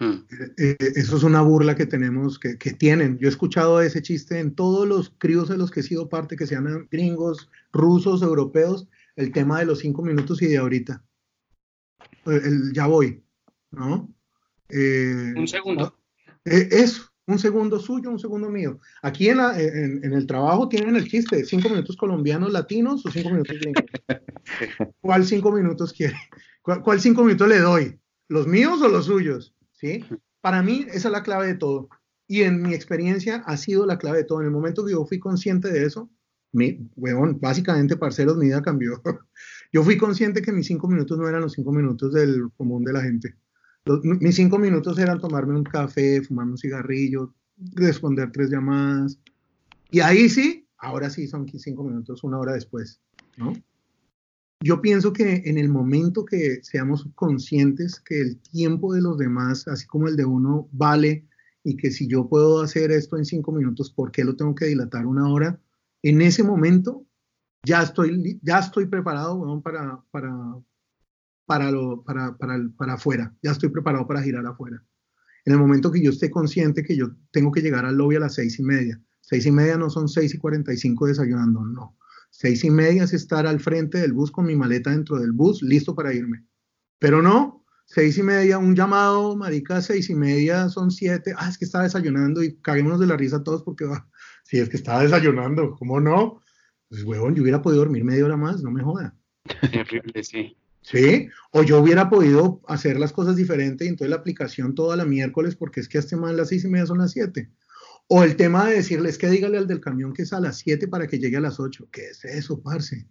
Hmm. Eh, eh, eso es una burla que tenemos, que, que, tienen. Yo he escuchado ese chiste en todos los críos de los que he sido parte, que sean gringos, rusos, europeos, el tema de los cinco minutos y de ahorita. Eh, el, ya voy, ¿no? un segundo. eso, un segundo suyo, un segundo mío. Aquí en, en, el trabajo tienen el chiste, cinco minutos colombianos latinos o cinco minutos gringos. [LAUGHS] ¿Cuál cinco minutos quiere? ¿Cuál, cinco minutos le doy? ¿Los míos o los suyos? ¿Sí? Para mí esa es la clave de todo. Y en mi experiencia ha sido la clave de todo. En el momento que yo fui consciente de eso, mi, weón, básicamente, parceros, mi vida cambió. Yo fui consciente que mis cinco minutos no eran los cinco minutos del común de la gente. Los, mis cinco minutos eran tomarme un café, fumarme un cigarrillo, responder tres llamadas. Y ahí sí, ahora sí son cinco minutos, una hora después, ¿no? Yo pienso que en el momento que seamos conscientes que el tiempo de los demás, así como el de uno, vale y que si yo puedo hacer esto en cinco minutos, ¿por qué lo tengo que dilatar una hora? En ese momento ya estoy, ya estoy preparado para, para, para, lo, para, para, para afuera, ya estoy preparado para girar afuera. En el momento que yo esté consciente que yo tengo que llegar al lobby a las seis y media, seis y media no son seis y cuarenta y cinco desayunando, no Seis y media es estar al frente del bus con mi maleta dentro del bus, listo para irme. Pero no, seis y media, un llamado, marica, seis y media, son siete. Ah, es que estaba desayunando y caguémonos de la risa todos porque, [LAUGHS] va. Si es que estaba desayunando, ¿cómo no? Pues, huevón, yo hubiera podido dormir media hora más, no me joda. [LAUGHS] Terrible, sí. Sí, o yo hubiera podido hacer las cosas diferente y entonces la aplicación toda la miércoles porque es que hasta más las seis y media son las siete. O el tema de decirles que dígale al del camión que es a las 7 para que llegue a las 8. ¿Qué es eso, parce?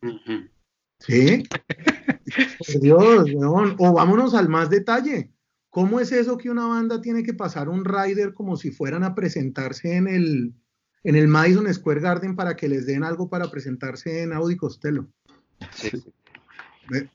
¿Sí? [LAUGHS] Dios, weón. O vámonos al más detalle. ¿Cómo es eso que una banda tiene que pasar un rider como si fueran a presentarse en el, en el Madison Square Garden para que les den algo para presentarse en Audi Costello?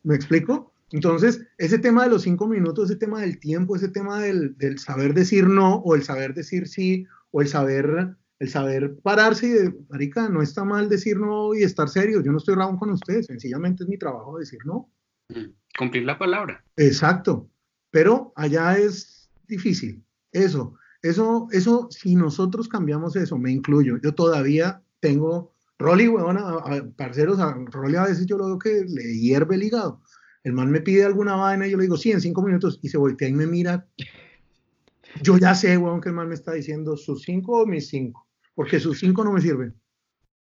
¿Me, explico? Entonces, ese tema de los cinco minutos, ese tema del tiempo, ese tema del, del saber decir no o el saber decir sí o el saber, el saber pararse y de, marica, no está mal decir no y estar serio, yo no estoy rabón con ustedes, sencillamente es mi trabajo decir no. Mm, cumplir la palabra. Exacto, pero allá es difícil, eso, eso, eso, si nosotros cambiamos eso, me incluyo, yo todavía tengo, Rolly, weón, parceros, a Rolly a veces yo lo veo que le hierve el hígado. El man me pide alguna vaina y yo le digo, sí, en cinco minutos, y se voltea y me mira yo ya sé, weón, que el man me está diciendo sus cinco o mis cinco, porque sus cinco no me sirven.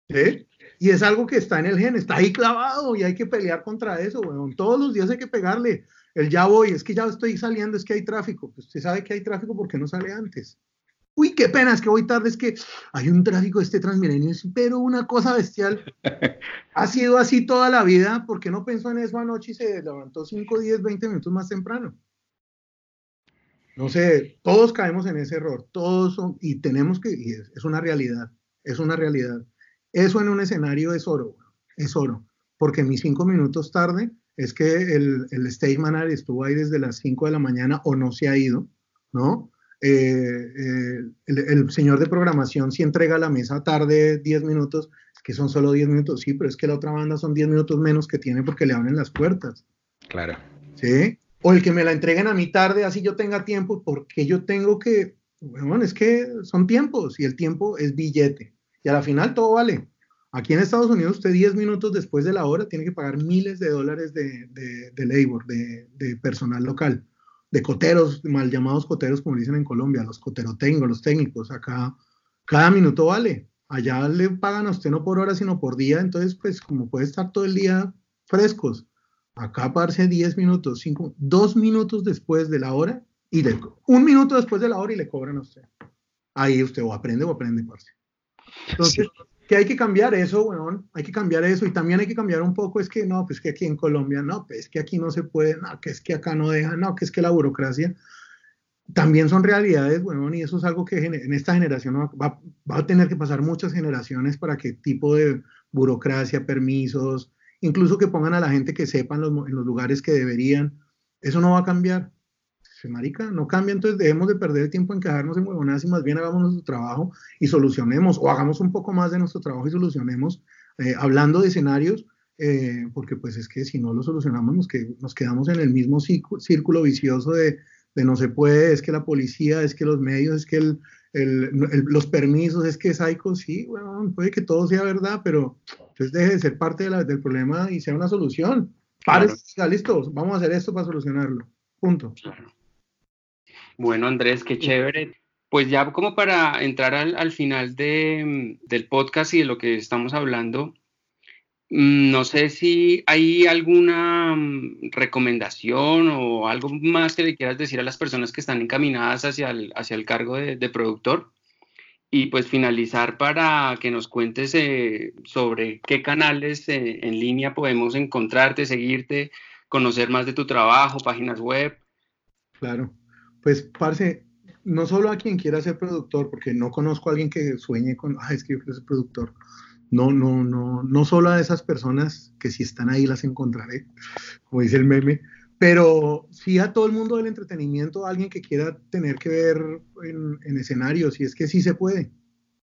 ¿Sí? Y es algo que está en el gen, está ahí clavado y hay que pelear contra eso, weón. Todos los días hay que pegarle. El ya voy, es que ya estoy saliendo, es que hay tráfico. Pues usted sabe que hay tráfico porque no sale antes. Uy, qué pena, es que voy tarde, es que hay un tráfico este Transmilenio, pero una cosa bestial. [LAUGHS] ha sido así toda la vida, porque no pensó en eso anoche y se levantó 5, 10, 20 minutos más temprano? No sé, todos caemos en ese error, todos son, y tenemos que, y es, una realidad, es una realidad. Eso en un escenario es oro, es oro, porque mis cinco minutos tarde es que el, el stage manager estuvo ahí desde las cinco de la mañana o no se ha ido, ¿no? Eh, eh, el, el, señor de programación si entrega la mesa tarde 10 minutos, que son solo 10 minutos, sí, pero es que la otra banda son 10 minutos menos que tiene porque le abren las puertas. Claro. Sí, o el que me la entreguen a mi tarde, así yo tenga tiempo, porque yo tengo que, bueno, es que son tiempos y el tiempo es billete. Y a la final todo vale. Aquí en Estados Unidos, usted 10 minutos después de la hora tiene que pagar miles de dólares de, labor, de, personal local, de coteros, mal llamados coteros, como dicen en Colombia, los coterotengo, los técnicos. Acá cada minuto vale. Allá le pagan a usted no por hora, sino por día. Entonces, pues como puede estar todo el día frescos, Acá aparece 10 minutos, 5, 2 minutos después de la hora y le, un minuto después de la hora y le cobran a usted. Ahí usted o aprende o aprende, parce. Entonces, que hay que cambiar eso, bueno, hay que cambiar eso y también hay que cambiar un poco, es que no, pues que aquí en Colombia, no, pues que aquí no se puede, no, que es que acá no deja, no, que es que la burocracia también son realidades, bueno, y eso es algo que en esta generación va, a tener que pasar muchas generaciones para que tipo de burocracia, permisos, incluso que pongan a la gente que sepan los lugares que deberían, eso no va a cambiar. Se marica, no cambia, entonces debemos de perder el tiempo en quedarnos en huevonadas y más bien hagamos nuestro trabajo y solucionemos, o hagamos un poco más de nuestro trabajo y solucionemos, eh, hablando de escenarios, eh, porque pues es que si no lo solucionamos nos, que, nos quedamos en el mismo círculo vicioso de de no se puede, es que la policía, es que los medios, es que el, el, los permisos, es que Psycho, sí, bueno, puede que todo sea verdad, pero entonces deje de ser parte de la, del problema y sea una solución. Claro. Párese, listo, vamos a hacer esto para solucionarlo. Punto. Bueno, Andrés, qué chévere. Pues ya como para entrar al, al final de, del podcast y de lo que estamos hablando, Mm, no sé si hay alguna mm, recomendación o algo más que le quieras decir a las personas que están encaminadas hacia el, hacia el cargo de, productor. Y pues finalizar para que nos cuentes eh, sobre qué canales eh, en línea podemos encontrarte, seguirte, conocer más de tu trabajo, páginas web. Claro, pues parce, no solo a quien quiera ser productor, porque no conozco a alguien que sueñe con, ah, es que yo quiero ser productor no, no, no, no solo a esas personas que si están ahí las encontraré, como dice el meme, pero sí a todo el mundo del entretenimiento, alguien que quiera tener que ver en, en escenarios, y es que sí se puede,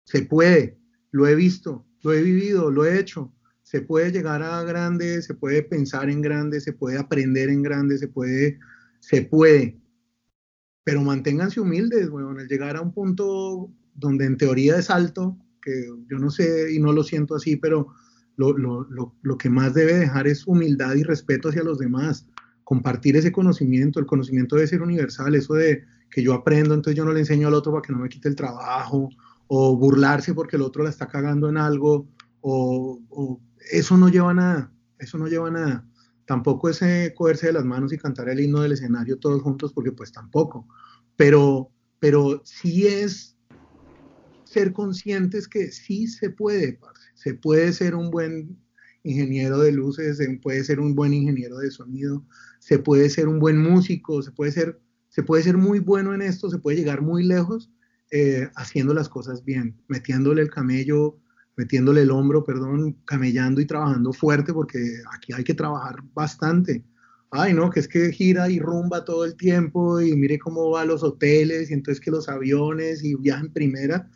se puede, lo he visto, lo he vivido, lo he hecho, se puede llegar a grande, se puede pensar en grande, se puede aprender en grande, se puede, se puede, pero manténganse humildes, bueno, al llegar a un punto donde en teoría es alto, yo no sé y no lo siento así, pero lo, lo, lo, que más debe dejar es humildad y respeto hacia los demás, compartir ese conocimiento, el conocimiento debe ser universal, eso de que yo aprendo, entonces yo no le enseño al otro para que no me quite el trabajo, o burlarse porque el otro la está cagando en algo, o, o eso no lleva a nada, eso no lleva a nada. Tampoco ese cogerse de las manos y cantar el himno del escenario todos juntos, porque pues tampoco. Pero, pero sí es ser conscientes que sí se puede, se puede ser un buen ingeniero de luces, se puede ser un buen ingeniero de sonido, se puede ser un buen músico, se puede ser, se puede ser muy bueno en esto, se puede llegar muy lejos eh, haciendo las cosas bien, metiéndole el camello, metiéndole el hombro, perdón, camellando y trabajando fuerte, porque aquí hay que trabajar bastante. Ay, no, que es que gira y rumba todo el tiempo y mire cómo va a los hoteles y entonces que los aviones y viaja en primera.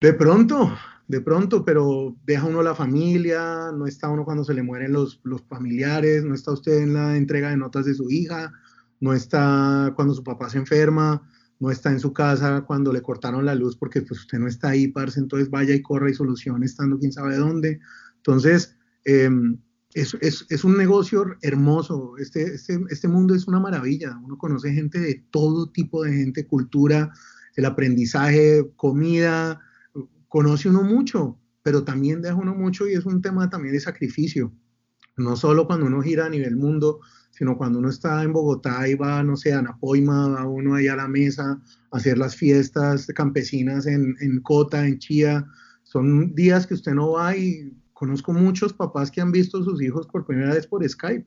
De pronto, de pronto, pero deja uno la familia, no está uno cuando se le mueren los, los, familiares, no está usted en la entrega de notas de su hija, no está cuando su papá se enferma, no está en su casa cuando le cortaron la luz porque pues usted no está ahí, parce, entonces vaya y corra y solucione estando quién sabe dónde. Entonces, em, es, es, es, un negocio hermoso, este, este, este mundo es una maravilla, uno conoce gente de todo tipo de gente, cultura, el aprendizaje, comida, conoce uno mucho, pero también deja uno mucho y es un tema también de sacrificio. No solo cuando uno gira a nivel mundo, sino cuando uno está en Bogotá y va, no sé, a Napoima, va uno ahí a la mesa a hacer las fiestas campesinas en, en Cota, en Chía. Son días que usted no va y conozco muchos papás que han visto a sus hijos por primera vez por Skype.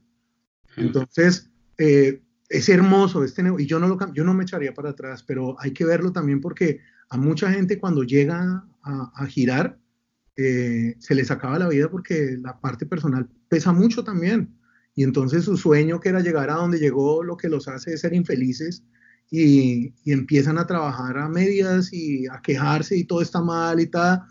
Entonces, eh, es hermoso este y yo no, lo, yo no me echaría para atrás, pero hay que verlo también porque a mucha gente cuando llega a, girar, eh, se les acaba la vida porque la parte personal pesa mucho también. Y entonces su sueño que era llegar a donde llegó, lo que los hace es ser infelices y, empiezan a trabajar a medias y a quejarse y todo está mal y tal.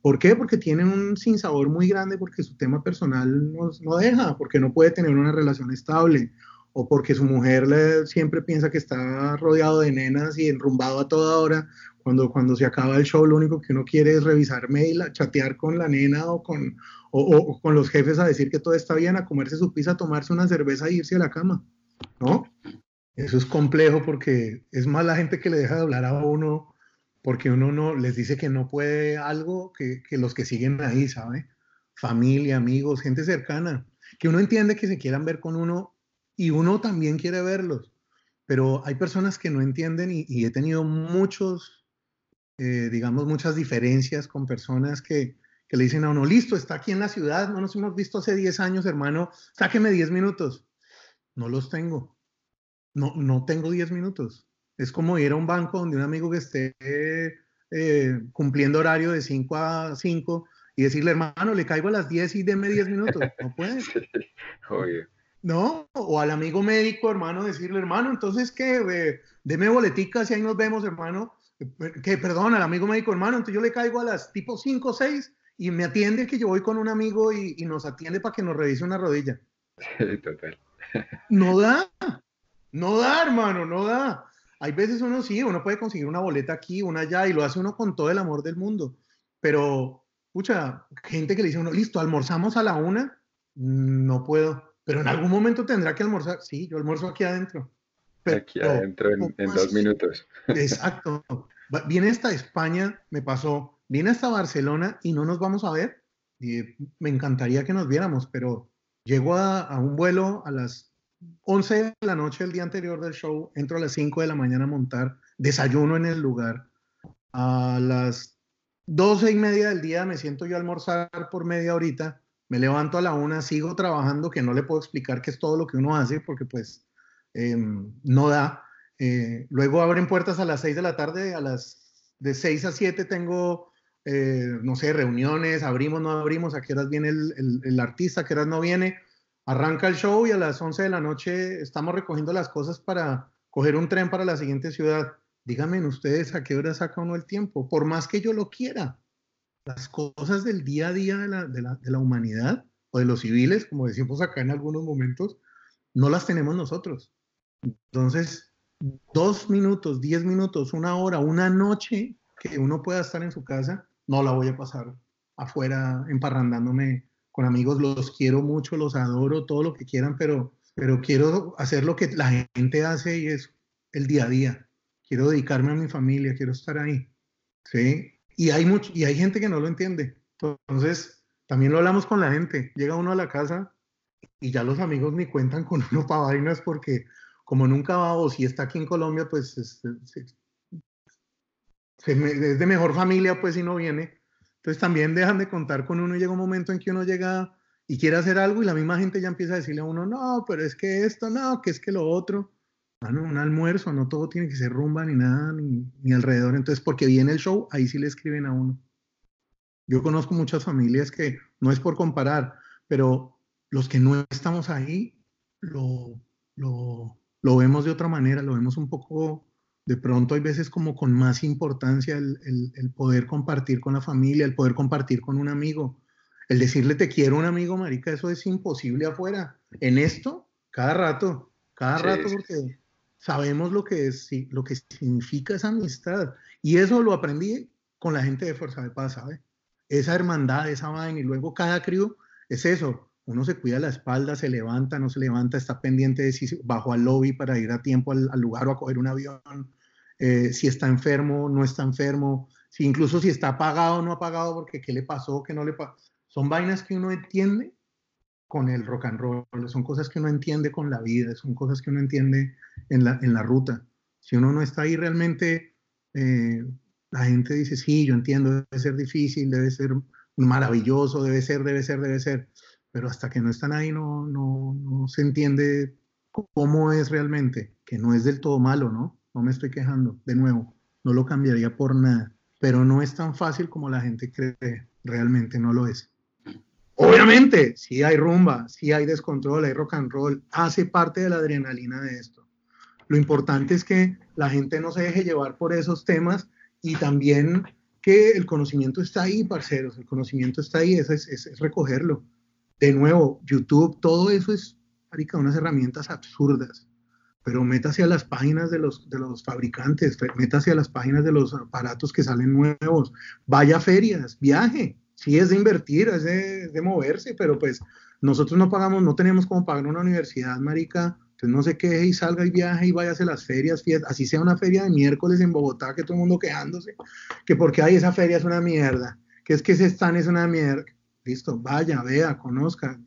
¿Por qué? Porque tienen un sinsabor muy grande porque su tema personal no, no deja, porque no puede tener una relación estable o porque su mujer le, siempre piensa que está rodeado de nenas y enrumbado a toda hora, cuando, cuando se acaba el show lo único que uno quiere es revisar mail, chatear con la nena o con, o, con los jefes a decir que todo está bien, a comerse su pizza, tomarse una cerveza e irse a la cama, ¿no? Eso es complejo porque es más la gente que le deja de hablar a uno porque uno no les dice que no puede algo que, que los que siguen ahí, ¿sabe? Familia, amigos, gente cercana, que uno entiende que se quieran ver con uno y uno también quiere verlos, pero hay personas que no entienden y he tenido muchos eh, digamos, muchas diferencias con personas que, que, le dicen a uno, listo, está aquí en la ciudad, no nos hemos visto hace 10 años, hermano, sáqueme 10 minutos. No los tengo. No, no tengo 10 minutos. Es como ir a un banco donde un amigo que esté eh, cumpliendo horario de 5 a 5 y decirle, hermano, le caigo a las 10 y deme 10 minutos. No puede. [LAUGHS] No, o al amigo médico, hermano, decirle, hermano, entonces que eh, deme boleticas y ahí nos vemos, hermano. Que perdón, al amigo médico, hermano, entonces yo le caigo a las tipo 5 o 6 y me atiende que yo voy con un amigo y, y nos atiende para que nos revise una rodilla. [LAUGHS] Total. No da, no da, hermano, no da. Hay veces uno sí, uno puede conseguir una boleta aquí, una allá, y lo hace uno con todo el amor del mundo. Pero, escucha, gente que le dice uno, listo, almorzamos a la una, no puedo, pero en algún momento tendrá que almorzar. Sí, yo almuerzo aquí adentro. Aquí adentro en, dos minutos. Exacto. Viene hasta España, me pasó, viene hasta Barcelona y no nos vamos a ver. Y me encantaría que nos viéramos, pero llego a, a un vuelo a las 11 de la noche el día anterior del show, entro a las 5 de la mañana a montar, desayuno en el lugar. A las 12 y media del día me siento yo a almorzar por media horita, me levanto a la una, sigo trabajando, que no le puedo explicar qué es todo lo que uno hace, porque pues em, no da. Eh, luego abren puertas a las 6 de la tarde, a las de 6 a 7 tengo, eh, no sé, reuniones, abrimos, no abrimos, a qué horas viene el artista, a qué horas no viene Arranca el show y a las 11 de la noche estamos recogiendo las cosas para coger un tren para la siguiente ciudad. Díganme ustedes a qué hora saca uno el tiempo, por más que yo lo quiera. Las cosas del día a día de la, de la, de la humanidad o de los civiles, como decimos acá en algunos momentos, no las tenemos nosotros. Entonces, dos minutos, diez minutos, una hora, una noche que uno pueda estar en su casa, no la voy a pasar afuera emparrandándome con amigos, los quiero mucho, los adoro, todo lo que quieran, pero, pero quiero hacer lo que la gente hace y es el día a día. Quiero dedicarme a mi familia, quiero estar ahí. ¿sí? Y, hay mucho, y hay gente que no lo entiende. Entonces, también lo hablamos con la gente. Llega uno a la casa y ya los amigos ni cuentan con uno [LAUGHS] para vainas porque como nunca va o si está aquí en Colombia, pues es, es, de mejor familia, pues si no viene entonces también dejan de contar con uno y llega un momento en que uno llega y quiere hacer algo y la misma gente ya empieza a decirle a uno, no, pero es que esto, no, que es que lo otro. Bueno, un almuerzo, no todo tiene que ser rumba ni nada, ni, ni alrededor. Entonces, porque viene el show, ahí sí le escriben a uno. Yo conozco muchas familias que no es por comparar, pero los que no estamos ahí, lo, lo, lo vemos de otra manera, lo vemos un poco de pronto hay veces como con más importancia el, el, poder compartir con la familia, el poder compartir con un amigo. El decirle te quiero un amigo, marica, eso es imposible afuera. En esto, cada rato, cada sí, rato, porque sabemos lo que es, lo que significa esa amistad. Y eso lo aprendí con la gente de Fuerza de Paz, ¿sabe? Esa hermandad, esa vaina, y luego cada crew es eso. Uno se cuida la espalda, se levanta, no se levanta, está pendiente de si bajo al lobby para ir a tiempo al, al lugar o a coger un avión, eh, si está enfermo, no está enfermo, si incluso si está apagado o no apagado, porque qué le pasó, qué no le pasó. Son vainas que uno entiende con el rock and roll, son cosas que uno entiende con la vida, son cosas que uno entiende en la, en la ruta. Si uno no está ahí realmente, eh, la gente dice, sí, yo entiendo, debe ser difícil, debe ser maravilloso, debe ser, debe ser, debe ser pero hasta que no están ahí no, no, no, se entiende cómo es realmente, que no es del todo malo, ¿no? No me estoy quejando, de nuevo, no lo cambiaría por nada, pero no es tan fácil como la gente cree, realmente no lo es. Obviamente, si hay rumba, si hay descontrol, hay rock and roll, hace parte de la adrenalina de esto. Lo importante es que la gente no se deje llevar por esos temas y también que el conocimiento está ahí, parceros, el conocimiento está ahí, es, es, es recogerlo de nuevo, YouTube, todo eso es, marica, unas herramientas absurdas. Pero métase a las páginas de los, de los fabricantes, métase a las páginas de los aparatos que salen nuevos, vaya a ferias, viaje. Sí es de invertir, es de, de moverse, pero pues nosotros no pagamos, no tenemos como pagar una universidad, marica, entonces no sé qué, y salga y viaje y vaya a las ferias, fiestas, así sea una feria de miércoles en Bogotá, que todo el mundo quejándose, que porque hay esa feria es una mierda, que es que ese stand es una mierda, listo, vaya, vea, conozca.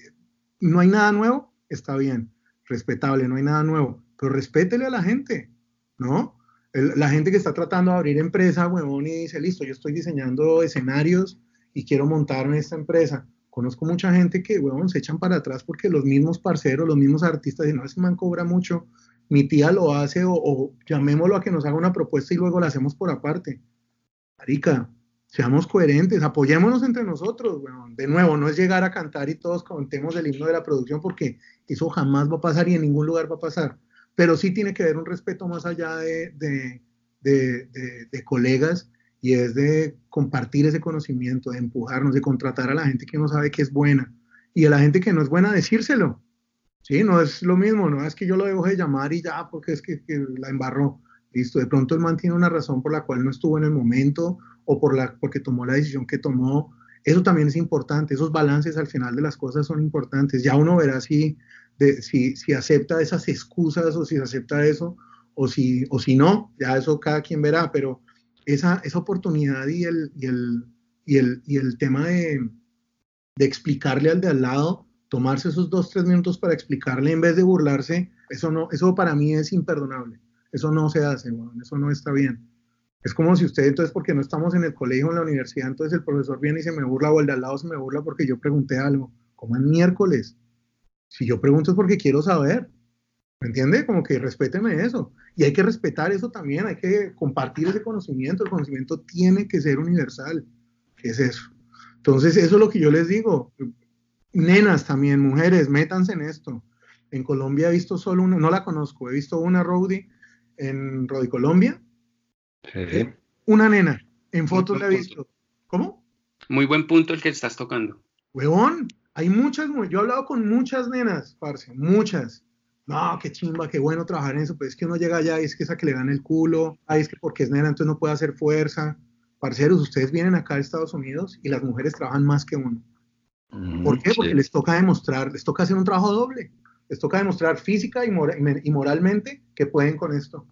No hay nada nuevo, está bien, respetable, no hay nada nuevo, pero respétele a la gente, ¿no? la gente que está tratando de abrir empresa, huevón, y dice, listo, yo estoy diseñando escenarios y quiero montarme esta empresa. Conozco mucha gente que, huevón, se echan para atrás porque los mismos parceros, los mismos artistas dicen, no, ese man cobra mucho, mi tía lo hace o, llamémoslo a que nos haga una propuesta y luego la hacemos por aparte. Marica, seamos coherentes, apoyémonos entre nosotros, huevón. De nuevo, no es llegar a cantar y todos contemos el himno de la producción porque eso jamás va a pasar y en ningún lugar va a pasar pero sí tiene que haber un respeto más allá de, de, colegas y es de compartir ese conocimiento, de empujarnos, de contratar a la gente que no sabe que es buena y a la gente que no es buena decírselo. Sí, no es lo mismo, no es que yo lo dejo de llamar y ya, porque es que, la embarró. Listo, de pronto el man tiene una razón por la cual no estuvo en el momento o por la, porque tomó la decisión que tomó. Eso también es importante, esos balances al final de las cosas son importantes. Ya uno verá si de si, si acepta esas excusas o si acepta eso o si, o si no, ya eso cada quien verá, pero esa, esa oportunidad y el, y el, y el, y el tema de, de explicarle al de al lado, tomarse esos dos, tres minutos para explicarle en vez de burlarse, eso, no, eso para mí es imperdonable. Eso no se hace, eso no está bien. Es como si usted, entonces, porque no estamos en el colegio o en la universidad, entonces el profesor viene y se me burla o el de al lado se me burla porque yo pregunté algo. Como en miércoles, si yo pregunto es porque quiero saber. ¿Me entiende? Como que respéteme eso. Y hay que respetar eso también, hay que compartir ese conocimiento. El conocimiento tiene que ser universal. ¿Qué es eso? Entonces, eso es lo que yo les digo. Nenas también, mujeres, métanse en esto. En Colombia he visto solo una, no la conozco, he visto una roadie en Rodi Colombia. Sí. Una nena, en fotos la he visto. ¿Cómo? Muy buen punto el que estás tocando. Huevón, hay muchas, yo he hablado con muchas nenas, parce, muchas. No, qué chimba, qué bueno trabajar en eso, pues es que uno llega allá y es que esa que le dan el culo, ay, es que porque es nena entonces no puede hacer fuerza. Parceros, ustedes vienen acá a Estados Unidos y las mujeres trabajan más que uno. ¿Por qué? Porque les toca demostrar, les toca hacer un trabajo doble. Les toca demostrar física y, y moralmente que pueden con esto.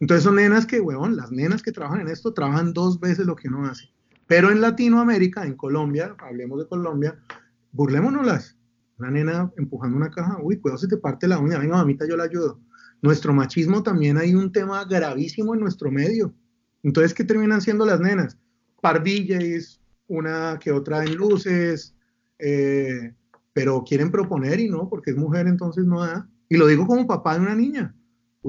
Entonces son nenas que, weón, las nenas que trabajan en esto trabajan dos veces lo que uno hace. Pero en Latinoamérica, en Colombia, hablemos de Colombia, burlémonos. Una nena empujando una caja, uy, cuidado se te parte la uña, venga mamita, yo la ayudo. Nuestro machismo también hay un tema gravísimo en nuestro medio. Entonces, ¿qué terminan siendo las nenas? Parvillas, una que otra en luces, eh, pero quieren proponer y no, porque es mujer, entonces no da. Y lo digo como papá de una niña.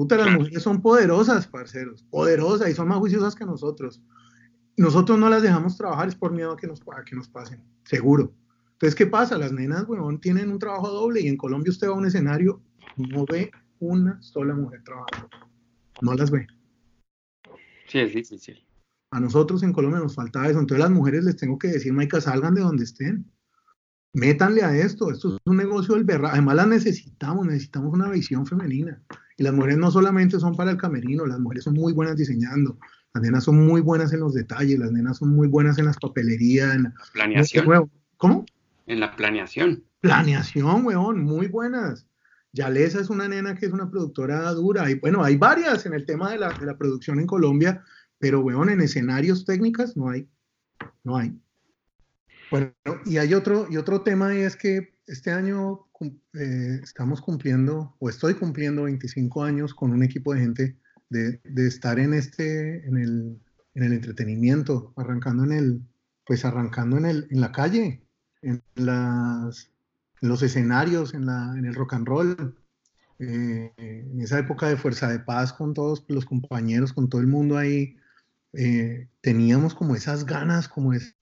Puta, las mujeres son poderosas, parceros, poderosas y son más juiciosas que nosotros. Nosotros no las dejamos trabajar, es por miedo a que nos, a que nos pasen, seguro. Entonces, ¿qué pasa? Las nenas, weón, tienen un trabajo doble y en Colombia usted va a un escenario, no ve una sola mujer trabajando. No las ve. Sí, es difícil. A nosotros en Colombia nos falta eso. Entonces, las mujeres les tengo que decir, Maica, salgan de donde estén. Métanle a esto. Esto es un negocio del berra. Además, las necesitamos. Necesitamos una visión femenina. Y las mujeres no solamente son para el camerino, las mujeres son muy buenas diseñando. Las nenas son muy buenas en los detalles, las nenas son muy buenas en las papelerías, en la planeación. ¿Cómo? En la planeación. Planeación, weón, muy buenas. Yalesa es una nena que es una productora dura. Y bueno, hay varias en el tema de la, de la producción en Colombia, pero weón, en escenarios técnicas no hay. No hay. Bueno, y hay otro, y otro tema y es que este año eh, estamos cumpliendo, o estoy cumpliendo 25 años con un equipo de gente de, de estar en este, en el, en el entretenimiento, arrancando en el, pues arrancando en, el, en la calle, en, las, los escenarios, en, la, en el rock and roll, eh, en esa época de Fuerza de Paz con todos los compañeros, con todo el mundo ahí, eh, teníamos como esas ganas, como ese,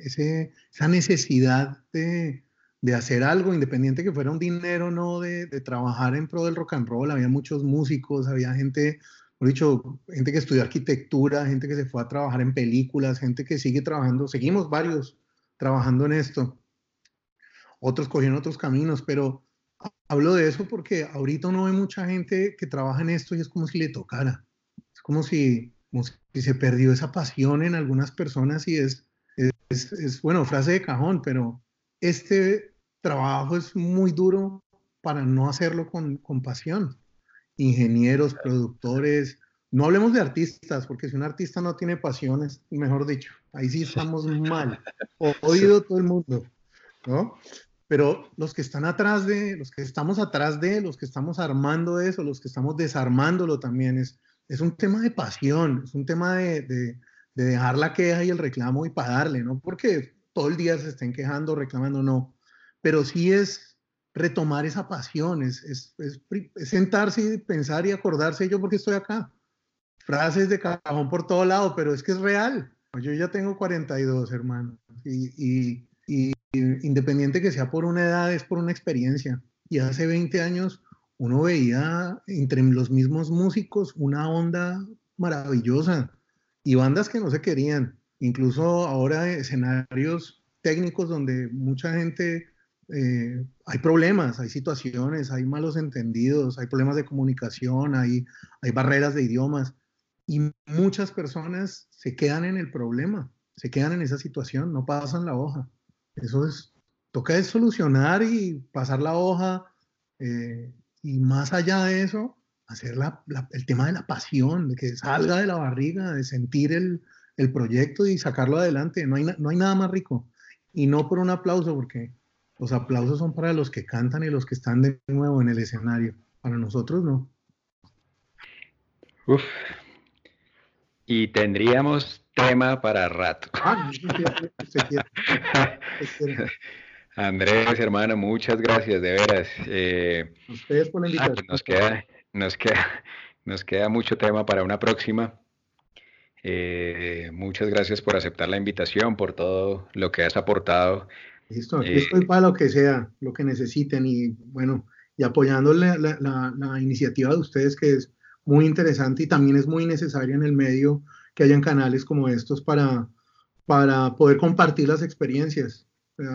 ese, esa necesidad de, de, hacer algo, independiente que fuera un dinero, no de, de, trabajar en pro del rock and roll. Había muchos músicos, había gente, por dicho, gente que estudió arquitectura, gente que se fue a trabajar en películas, gente que sigue trabajando, seguimos varios trabajando en esto. Otros cogieron otros caminos, pero hablo de eso porque ahorita uno ve mucha gente que trabaja en esto y es como si le tocara. Es como si, se perdió esa pasión en algunas personas y es, es, es, bueno, frase de cajón, pero este trabajo es muy duro para no hacerlo con, con pasión. Ingenieros, productores, no hablemos de artistas, porque si un artista no tiene pasiones, mejor dicho, ahí sí estamos mal. [LAUGHS] Oído todo el mundo, ¿no? Pero los que están atrás de, los que estamos atrás de, los que estamos armando eso, los que estamos desarmándolo también, es, es un tema de pasión, es un tema de, de, dejar la queja y el reclamo y pagarle, ¿no? Porque todo el día se estén quejando, reclamando, no. Pero sí es retomar esa pasión, es, sentarse y pensar y acordarse yo porque estoy acá. Frases de cajón por todo lado, pero es que es real. Yo ya tengo 42, hermano, y, y, independiente que sea por una edad, es por una experiencia. Y hace 20 años uno veía entre los mismos músicos una onda maravillosa y bandas que no se querían. Incluso ahora escenarios técnicos donde mucha gente, eh, hay problemas, hay situaciones, hay malos entendidos, hay problemas de comunicación, hay, hay barreras de idiomas y muchas personas se quedan en el problema, se quedan en esa situación, no pasan la hoja. Eso es, toca es solucionar y pasar la hoja eh, y más allá de eso, hacer el tema de la pasión, de que salga de la barriga, de sentir el, proyecto y sacarlo adelante. No hay, no hay nada más rico. Y no por un aplauso, porque los aplausos son para los que cantan y los que están de nuevo en el escenario. Para nosotros no. Uf. Y tendríamos tema para rato. Ah, [LAUGHS] Andrés, hermano, muchas gracias, de veras. Eh, Ustedes por la ah, pues. Nos queda, nos, queda, nos queda mucho tema para una próxima. Eh, muchas gracias por aceptar la invitación, por todo lo que has aportado. Listo, aquí estoy para lo que sea, lo que necesiten y bueno, y apoyando la, la, iniciativa de ustedes que es muy interesante y también es muy necesaria en el medio que hayan canales como estos para, para poder compartir las experiencias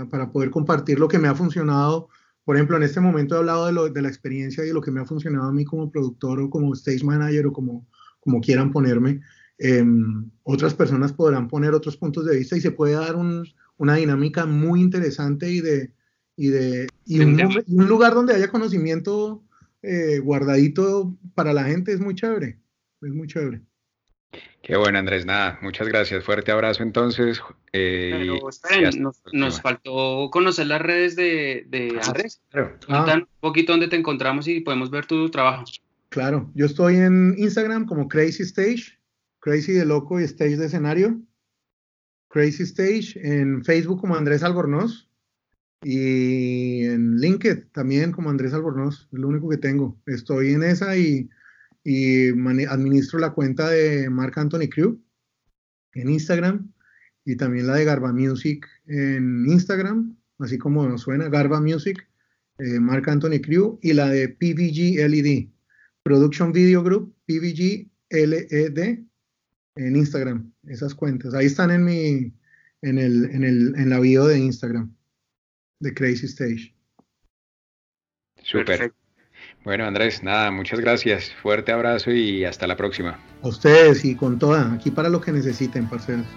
para poder compartir lo que me ha funcionado. Por ejemplo, en este momento he hablado de, lo, de la experiencia y de lo que me ha funcionado a mí como productor o como stage manager o como, como quieran ponerme. Em, otras personas podrán poner otros puntos de vista y se puede dar un, una dinámica muy interesante y de, y de y un, un, lugar donde haya conocimiento eh, guardadito para la gente es muy chévere, es muy chévere. Qué bueno, Andrés. Nada, muchas gracias. Fuerte abrazo entonces. Eh, Pero nos, faltó conocer las redes de, ah, Andrés. Ah. Un poquito donde te encontramos y podemos ver tu trabajo. Claro, yo estoy en Instagram como Crazy Stage, Crazy de loco y Stage de escenario. Crazy Stage, en Facebook como Andrés Albornoz y en LinkedIn también como Andrés Albornoz, es lo único que tengo. Estoy en esa y administro la cuenta de Mark Anthony Crew en Instagram y también la de Garba Music en Instagram, así como suena Garba Music, eh, Mark Anthony Crew y la de PVG LED, Production Video Group, PVG LED en Instagram, esas cuentas. Ahí están en mi, en el, en el, en la bio de Instagram de Crazy Stage. Super. Bueno, Andrés, nada, muchas gracias. Fuerte abrazo y hasta la próxima. A ustedes y con toda, aquí para lo que necesiten, parceros.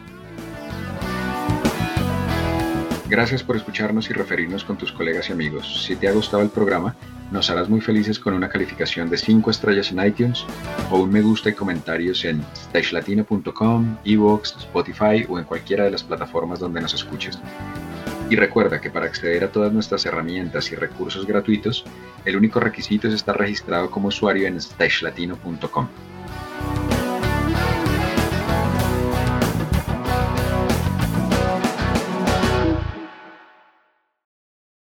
Gracias por escucharnos y referirnos con tus colegas y amigos. Si te ha gustado el programa, nos harás muy felices con una calificación de 5 estrellas en iTunes o un me gusta y comentarios en stagelatino.com, Evox, Spotify o en cualquiera de las plataformas donde nos escuches. Y recuerda que para acceder a todas nuestras herramientas y recursos gratuitos, el único requisito es estar registrado como usuario en stagelatino.com.